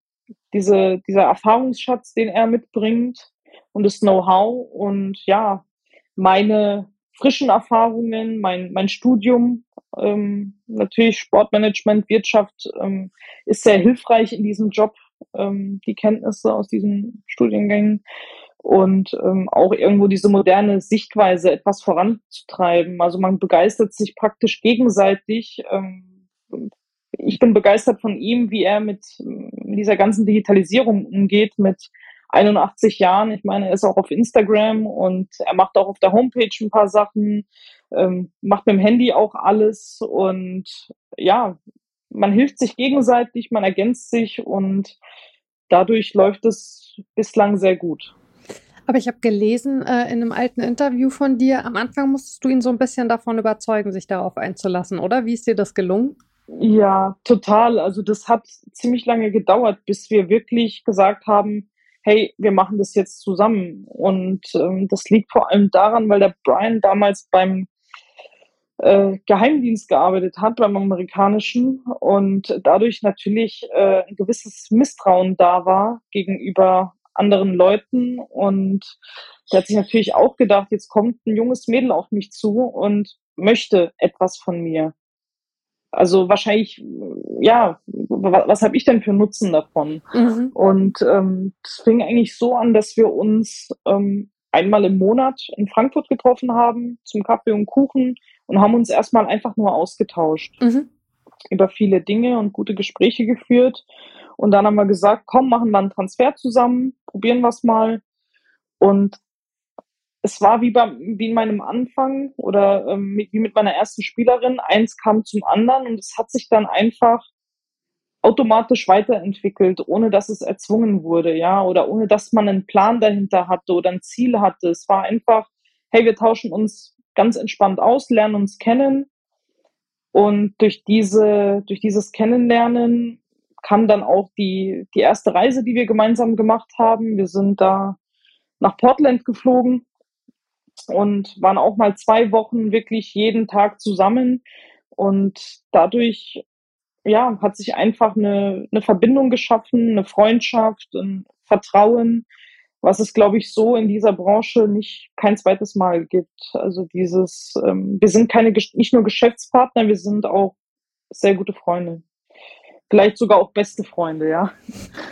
diese, dieser Erfahrungsschatz, den er mitbringt und das Know-how und ja, meine frischen Erfahrungen, mein, mein Studium, ähm, natürlich Sportmanagement, Wirtschaft ähm, ist sehr hilfreich in diesem Job, ähm, die Kenntnisse aus diesen Studiengängen und ähm, auch irgendwo diese moderne Sichtweise etwas voranzutreiben. Also man begeistert sich praktisch gegenseitig. Ähm, ich bin begeistert von ihm, wie er mit dieser ganzen Digitalisierung umgeht, mit 81 Jahren. Ich meine, er ist auch auf Instagram und er macht auch auf der Homepage ein paar Sachen, ähm, macht mit dem Handy auch alles und ja, man hilft sich gegenseitig, man ergänzt sich und dadurch läuft es bislang sehr gut. Aber ich habe gelesen äh, in einem alten Interview von dir, am Anfang musstest du ihn so ein bisschen davon überzeugen, sich darauf einzulassen, oder? Wie ist dir das gelungen? Ja, total. Also das hat ziemlich lange gedauert, bis wir wirklich gesagt haben, hey, wir machen das jetzt zusammen. Und ähm, das liegt vor allem daran, weil der Brian damals beim äh, Geheimdienst gearbeitet hat, beim amerikanischen, und dadurch natürlich äh, ein gewisses Misstrauen da war gegenüber anderen Leuten. Und der hat sich natürlich auch gedacht, jetzt kommt ein junges Mädel auf mich zu und möchte etwas von mir. Also wahrscheinlich, ja, was habe ich denn für Nutzen davon? Mhm. Und ähm, das fing eigentlich so an, dass wir uns ähm, einmal im Monat in Frankfurt getroffen haben zum Kaffee und Kuchen und haben uns erstmal einfach nur ausgetauscht mhm. über viele Dinge und gute Gespräche geführt. Und dann haben wir gesagt, komm, machen wir einen Transfer zusammen, probieren wir es mal. Und es war wie, bei, wie in meinem Anfang oder ähm, wie mit meiner ersten Spielerin. Eins kam zum anderen und es hat sich dann einfach automatisch weiterentwickelt, ohne dass es erzwungen wurde, ja, oder ohne dass man einen Plan dahinter hatte oder ein Ziel hatte. Es war einfach, hey, wir tauschen uns ganz entspannt aus, lernen uns kennen. Und durch diese, durch dieses Kennenlernen kam dann auch die, die erste Reise, die wir gemeinsam gemacht haben. Wir sind da nach Portland geflogen und waren auch mal zwei Wochen wirklich jeden Tag zusammen. Und dadurch ja, hat sich einfach eine, eine Verbindung geschaffen, eine Freundschaft, ein Vertrauen, was es, glaube ich, so in dieser Branche nicht kein zweites Mal gibt. Also dieses, ähm, wir sind keine, nicht nur Geschäftspartner, wir sind auch sehr gute Freunde vielleicht sogar auch beste Freunde, ja.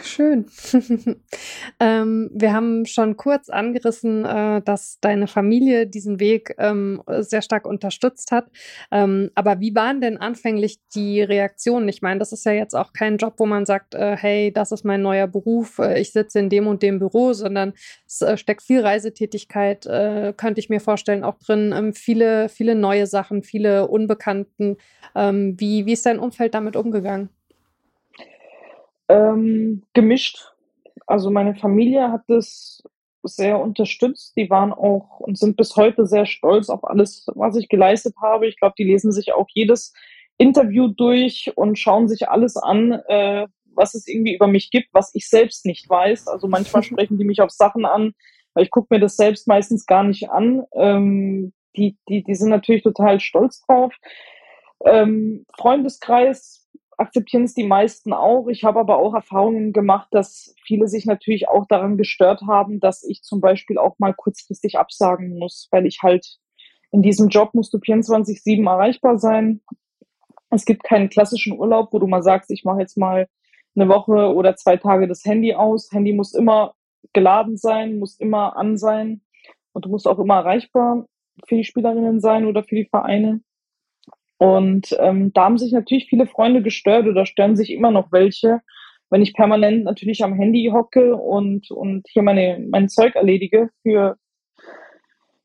Schön. ähm, wir haben schon kurz angerissen, äh, dass deine Familie diesen Weg ähm, sehr stark unterstützt hat. Ähm, aber wie waren denn anfänglich die Reaktionen? Ich meine, das ist ja jetzt auch kein Job, wo man sagt, äh, hey, das ist mein neuer Beruf, äh, ich sitze in dem und dem Büro, sondern es äh, steckt viel Reisetätigkeit, äh, könnte ich mir vorstellen, auch drin. Ähm, viele, viele neue Sachen, viele Unbekannten. Ähm, wie, wie ist dein Umfeld damit umgegangen? Ähm, gemischt. Also meine Familie hat das sehr unterstützt. Die waren auch und sind bis heute sehr stolz auf alles, was ich geleistet habe. Ich glaube, die lesen sich auch jedes Interview durch und schauen sich alles an, äh, was es irgendwie über mich gibt, was ich selbst nicht weiß. Also manchmal sprechen die mich auf Sachen an, weil ich gucke mir das selbst meistens gar nicht an. Ähm, die, die, die sind natürlich total stolz drauf. Ähm, Freundeskreis akzeptieren es die meisten auch. Ich habe aber auch Erfahrungen gemacht, dass viele sich natürlich auch daran gestört haben, dass ich zum Beispiel auch mal kurzfristig absagen muss, weil ich halt in diesem Job musst du 24-7 erreichbar sein. Es gibt keinen klassischen Urlaub, wo du mal sagst, ich mache jetzt mal eine Woche oder zwei Tage das Handy aus. Handy muss immer geladen sein, muss immer an sein und du musst auch immer erreichbar für die Spielerinnen sein oder für die Vereine. Und ähm, da haben sich natürlich viele Freunde gestört oder stören sich immer noch welche, wenn ich permanent natürlich am Handy hocke und, und hier meine, mein Zeug erledige für,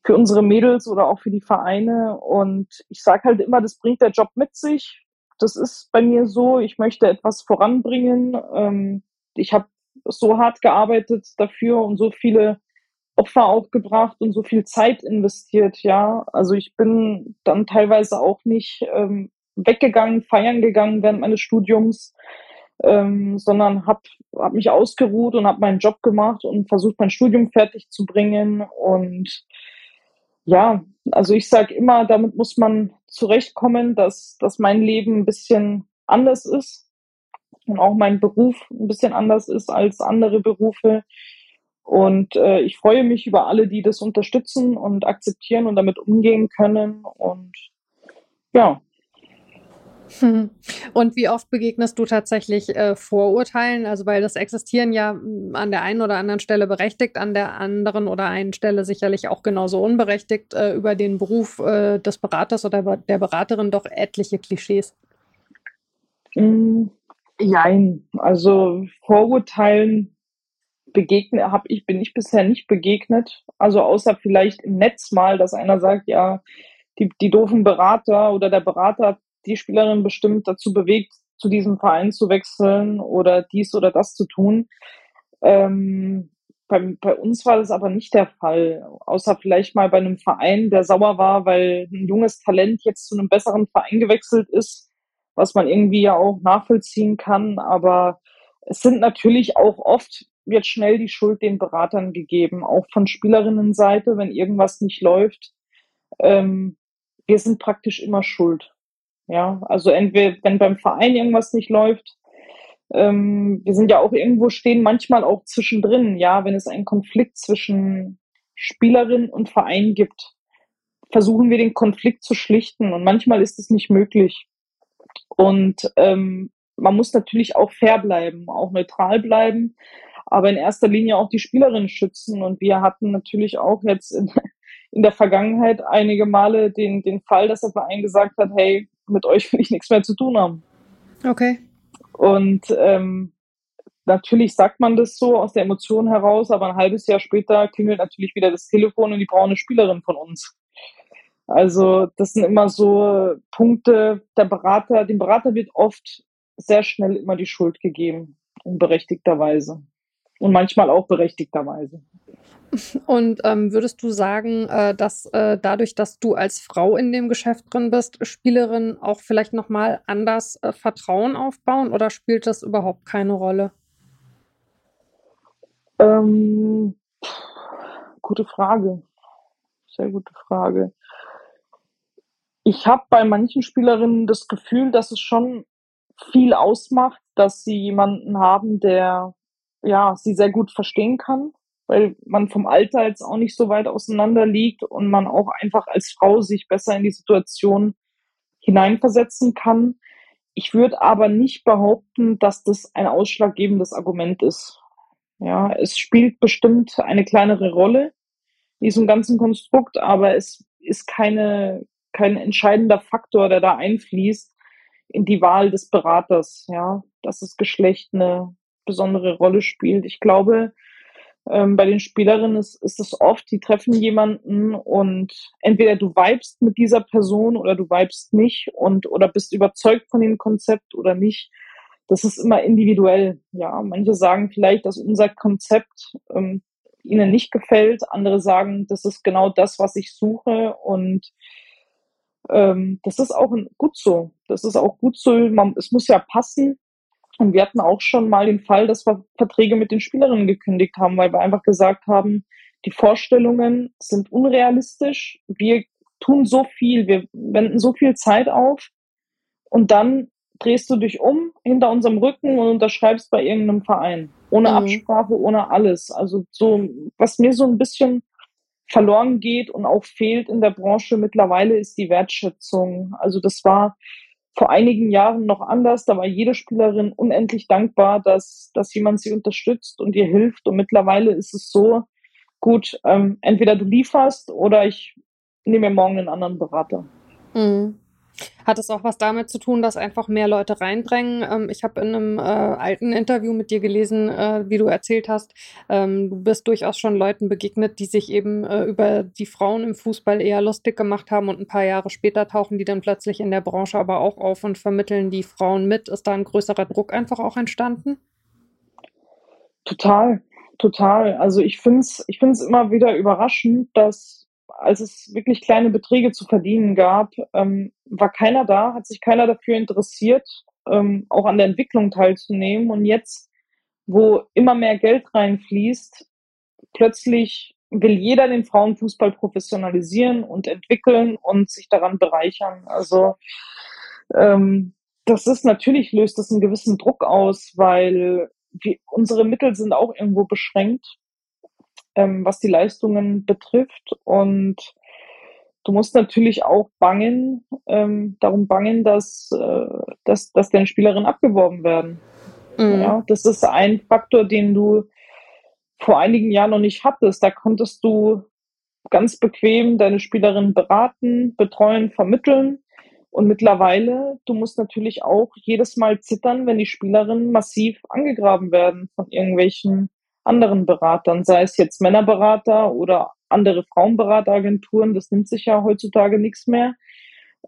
für unsere Mädels oder auch für die Vereine. Und ich sage halt immer, das bringt der Job mit sich. Das ist bei mir so, ich möchte etwas voranbringen. Ähm, ich habe so hart gearbeitet dafür und so viele Opfer aufgebracht und so viel Zeit investiert, ja. Also ich bin dann teilweise auch nicht ähm, weggegangen, feiern gegangen während meines Studiums, ähm, sondern habe hab mich ausgeruht und habe meinen Job gemacht und versucht, mein Studium fertig zu bringen. Und ja, also ich sage immer, damit muss man zurechtkommen, dass, dass mein Leben ein bisschen anders ist und auch mein Beruf ein bisschen anders ist als andere Berufe. Und äh, ich freue mich über alle, die das unterstützen und akzeptieren und damit umgehen können. Und ja. Und wie oft begegnest du tatsächlich äh, Vorurteilen? Also, weil das existieren ja hm, an der einen oder anderen Stelle berechtigt, an der anderen oder einen Stelle sicherlich auch genauso unberechtigt äh, über den Beruf äh, des Beraters oder der Beraterin doch etliche Klischees. Mm, jein. Also Vorurteilen begegne, habe ich, bin ich bisher nicht begegnet. Also außer vielleicht im Netz mal, dass einer sagt, ja, die, die doofen Berater oder der Berater hat die Spielerin bestimmt dazu bewegt, zu diesem Verein zu wechseln oder dies oder das zu tun. Ähm, bei, bei uns war das aber nicht der Fall, außer vielleicht mal bei einem Verein, der sauer war, weil ein junges Talent jetzt zu einem besseren Verein gewechselt ist, was man irgendwie ja auch nachvollziehen kann. Aber es sind natürlich auch oft wird schnell die Schuld den Beratern gegeben, auch von Spielerinnenseite, wenn irgendwas nicht läuft. Ähm, wir sind praktisch immer schuld. Ja, also entweder, wenn beim Verein irgendwas nicht läuft, ähm, wir sind ja auch irgendwo stehen, manchmal auch zwischendrin, ja, wenn es einen Konflikt zwischen Spielerin und Verein gibt, versuchen wir den Konflikt zu schlichten und manchmal ist es nicht möglich. Und ähm, man muss natürlich auch fair bleiben, auch neutral bleiben aber in erster Linie auch die Spielerinnen schützen. Und wir hatten natürlich auch jetzt in, in der Vergangenheit einige Male den, den Fall, dass der Verein gesagt hat, hey, mit euch will ich nichts mehr zu tun haben. Okay. Und ähm, natürlich sagt man das so aus der Emotion heraus, aber ein halbes Jahr später klingelt natürlich wieder das Telefon und die brauchen eine Spielerin von uns. Also das sind immer so Punkte, der Berater, dem Berater wird oft sehr schnell immer die Schuld gegeben, unberechtigterweise und manchmal auch berechtigterweise. Und ähm, würdest du sagen, äh, dass äh, dadurch, dass du als Frau in dem Geschäft drin bist, Spielerinnen auch vielleicht nochmal anders äh, Vertrauen aufbauen oder spielt das überhaupt keine Rolle? Ähm, gute Frage. Sehr gute Frage. Ich habe bei manchen Spielerinnen das Gefühl, dass es schon viel ausmacht, dass sie jemanden haben, der ja, sie sehr gut verstehen kann, weil man vom Alter jetzt auch nicht so weit auseinander liegt und man auch einfach als Frau sich besser in die Situation hineinversetzen kann. Ich würde aber nicht behaupten, dass das ein ausschlaggebendes Argument ist. Ja, es spielt bestimmt eine kleinere Rolle in diesem ganzen Konstrukt, aber es ist keine, kein entscheidender Faktor, der da einfließt in die Wahl des Beraters, ja, dass das Geschlecht eine besondere Rolle spielt. Ich glaube, ähm, bei den Spielerinnen ist, ist es oft, die treffen jemanden und entweder du vibest mit dieser Person oder du vibest nicht und oder bist überzeugt von dem Konzept oder nicht. Das ist immer individuell. Ja, manche sagen vielleicht, dass unser Konzept ähm, ihnen nicht gefällt. Andere sagen, das ist genau das, was ich suche und ähm, das ist auch gut so. Das ist auch gut so. Man, es muss ja passen. Und wir hatten auch schon mal den Fall, dass wir Verträge mit den Spielerinnen gekündigt haben, weil wir einfach gesagt haben, die Vorstellungen sind unrealistisch. Wir tun so viel, wir wenden so viel Zeit auf und dann drehst du dich um hinter unserem Rücken und unterschreibst bei irgendeinem Verein. Ohne mhm. Absprache, ohne alles. Also so, was mir so ein bisschen verloren geht und auch fehlt in der Branche mittlerweile ist die Wertschätzung. Also das war vor einigen Jahren noch anders. Da war jede Spielerin unendlich dankbar, dass, dass jemand sie unterstützt und ihr hilft. Und mittlerweile ist es so, gut, ähm, entweder du lieferst oder ich nehme mir morgen einen anderen Berater. Mhm. Hat es auch was damit zu tun, dass einfach mehr Leute reindrängen? Ähm, ich habe in einem äh, alten Interview mit dir gelesen, äh, wie du erzählt hast, ähm, du bist durchaus schon Leuten begegnet, die sich eben äh, über die Frauen im Fußball eher lustig gemacht haben und ein paar Jahre später tauchen die dann plötzlich in der Branche aber auch auf und vermitteln die Frauen mit. Ist da ein größerer Druck einfach auch entstanden? Total, total. Also ich finde es ich find's immer wieder überraschend, dass als es wirklich kleine Beträge zu verdienen gab, ähm, war keiner da, hat sich keiner dafür interessiert, ähm, auch an der Entwicklung teilzunehmen. Und jetzt, wo immer mehr Geld reinfließt, plötzlich will jeder den Frauenfußball professionalisieren und entwickeln und sich daran bereichern. Also ähm, das ist natürlich löst das einen gewissen Druck aus, weil wir, unsere Mittel sind auch irgendwo beschränkt ähm, was die Leistungen betrifft. Und du musst natürlich auch bangen, ähm, darum bangen, dass, äh, dass, dass deine Spielerinnen abgeworben werden. Mhm. Ja, das ist ein Faktor, den du vor einigen Jahren noch nicht hattest. Da konntest du ganz bequem deine Spielerinnen beraten, betreuen, vermitteln. Und mittlerweile, du musst natürlich auch jedes Mal zittern, wenn die Spielerinnen massiv angegraben werden von irgendwelchen anderen Beratern, sei es jetzt Männerberater oder andere Frauenberateragenturen, das nimmt sich ja heutzutage nichts mehr.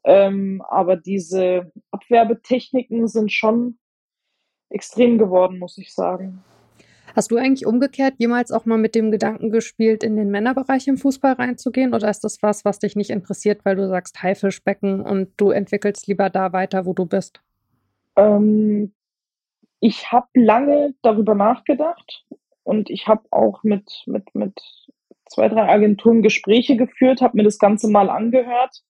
Ähm, aber diese Abwerbetechniken sind schon extrem geworden, muss ich sagen. Hast du eigentlich umgekehrt jemals auch mal mit dem Gedanken gespielt, in den Männerbereich im Fußball reinzugehen? Oder ist das was, was dich nicht interessiert, weil du sagst Haifischbecken und du entwickelst lieber da weiter, wo du bist? Ähm, ich habe lange darüber nachgedacht und ich habe auch mit, mit, mit zwei, drei Agenturen Gespräche geführt, habe mir das Ganze mal angehört.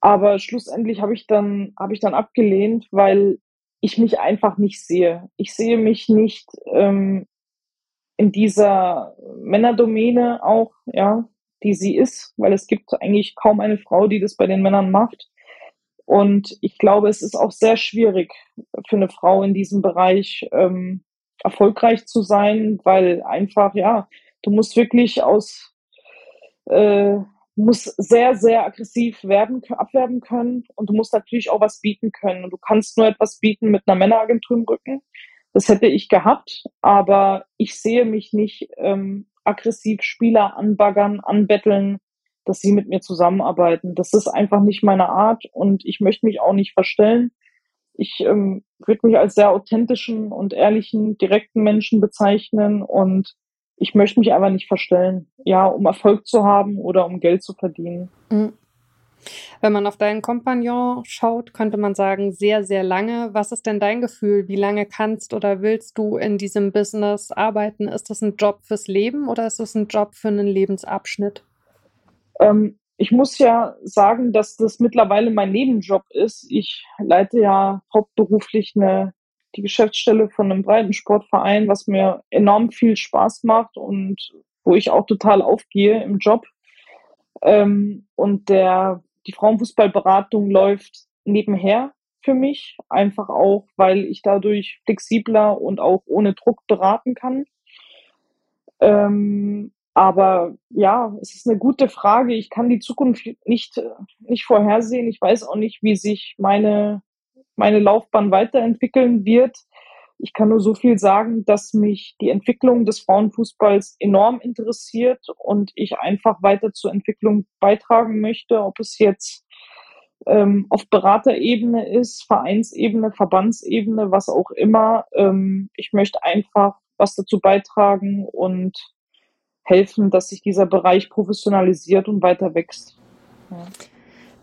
Aber schlussendlich habe ich dann, habe ich dann abgelehnt, weil ich mich einfach nicht sehe. Ich sehe mich nicht ähm, in dieser Männerdomäne auch, ja, die sie ist, weil es gibt eigentlich kaum eine Frau, die das bei den Männern macht. Und ich glaube, es ist auch sehr schwierig für eine Frau in diesem Bereich, ähm, erfolgreich zu sein, weil einfach, ja, du musst wirklich aus, äh, musst sehr, sehr aggressiv werden, abwerben können und du musst natürlich auch was bieten können. Und du kannst nur etwas bieten mit einer Männeragentur im Rücken. Das hätte ich gehabt, aber ich sehe mich nicht ähm, aggressiv Spieler anbaggern, anbetteln, dass sie mit mir zusammenarbeiten. Das ist einfach nicht meine Art und ich möchte mich auch nicht verstellen ich ähm, würde mich als sehr authentischen und ehrlichen, direkten Menschen bezeichnen und ich möchte mich einfach nicht verstellen, ja, um Erfolg zu haben oder um Geld zu verdienen. Mhm. Wenn man auf deinen Kompagnon schaut, könnte man sagen, sehr, sehr lange. Was ist denn dein Gefühl? Wie lange kannst oder willst du in diesem Business arbeiten? Ist das ein Job fürs Leben oder ist das ein Job für einen Lebensabschnitt? Ähm, ich muss ja sagen, dass das mittlerweile mein Nebenjob ist. Ich leite ja hauptberuflich eine die Geschäftsstelle von einem Breitensportverein, was mir enorm viel Spaß macht und wo ich auch total aufgehe im Job. Ähm, und der, die Frauenfußballberatung läuft nebenher für mich, einfach auch, weil ich dadurch flexibler und auch ohne Druck beraten kann. Ähm, aber ja, es ist eine gute Frage. Ich kann die Zukunft nicht, nicht vorhersehen. Ich weiß auch nicht, wie sich meine, meine Laufbahn weiterentwickeln wird. Ich kann nur so viel sagen, dass mich die Entwicklung des Frauenfußballs enorm interessiert und ich einfach weiter zur Entwicklung beitragen möchte, ob es jetzt ähm, auf Beraterebene ist, Vereinsebene, Verbandsebene, was auch immer. Ähm, ich möchte einfach was dazu beitragen und helfen, dass sich dieser Bereich professionalisiert und weiter wächst. Ja.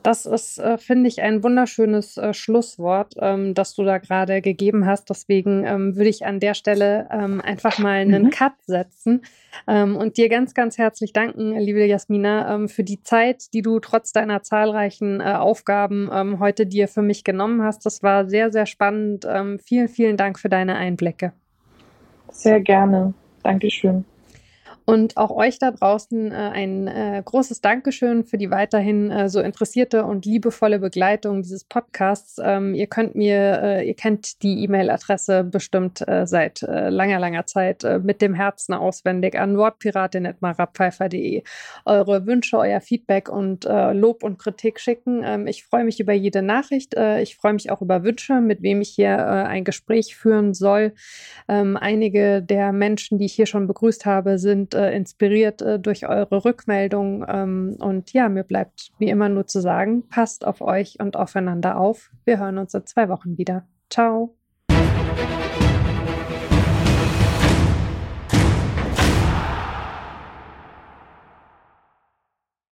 Das ist, äh, finde ich, ein wunderschönes äh, Schlusswort, ähm, das du da gerade gegeben hast. Deswegen ähm, würde ich an der Stelle ähm, einfach mal einen mhm. Cut setzen ähm, und dir ganz, ganz herzlich danken, liebe Jasmina, ähm, für die Zeit, die du trotz deiner zahlreichen äh, Aufgaben ähm, heute dir für mich genommen hast. Das war sehr, sehr spannend. vielen, vielen Dank für deine Einblicke. Sehr gerne. Dankeschön. Und auch euch da draußen äh, ein äh, großes Dankeschön für die weiterhin äh, so interessierte und liebevolle Begleitung dieses Podcasts. Ähm, ihr könnt mir, äh, ihr kennt die E-Mail-Adresse bestimmt äh, seit äh, langer, langer Zeit mit dem Herzen auswendig an wortpiratin.marapfeifer.de eure Wünsche, euer Feedback und Lob und Kritik schicken. Ähm, ich freue mich über jede Nachricht. ich freue mich auch über Wünsche, mit wem ich hier ein Gespräch führen soll. Ähm, einige der Menschen, die ich hier schon begrüßt habe, sind äh, inspiriert äh, durch eure Rückmeldung. Ähm, und ja, mir bleibt wie immer nur zu sagen, passt auf euch und aufeinander auf. Wir hören uns in zwei Wochen wieder. Ciao.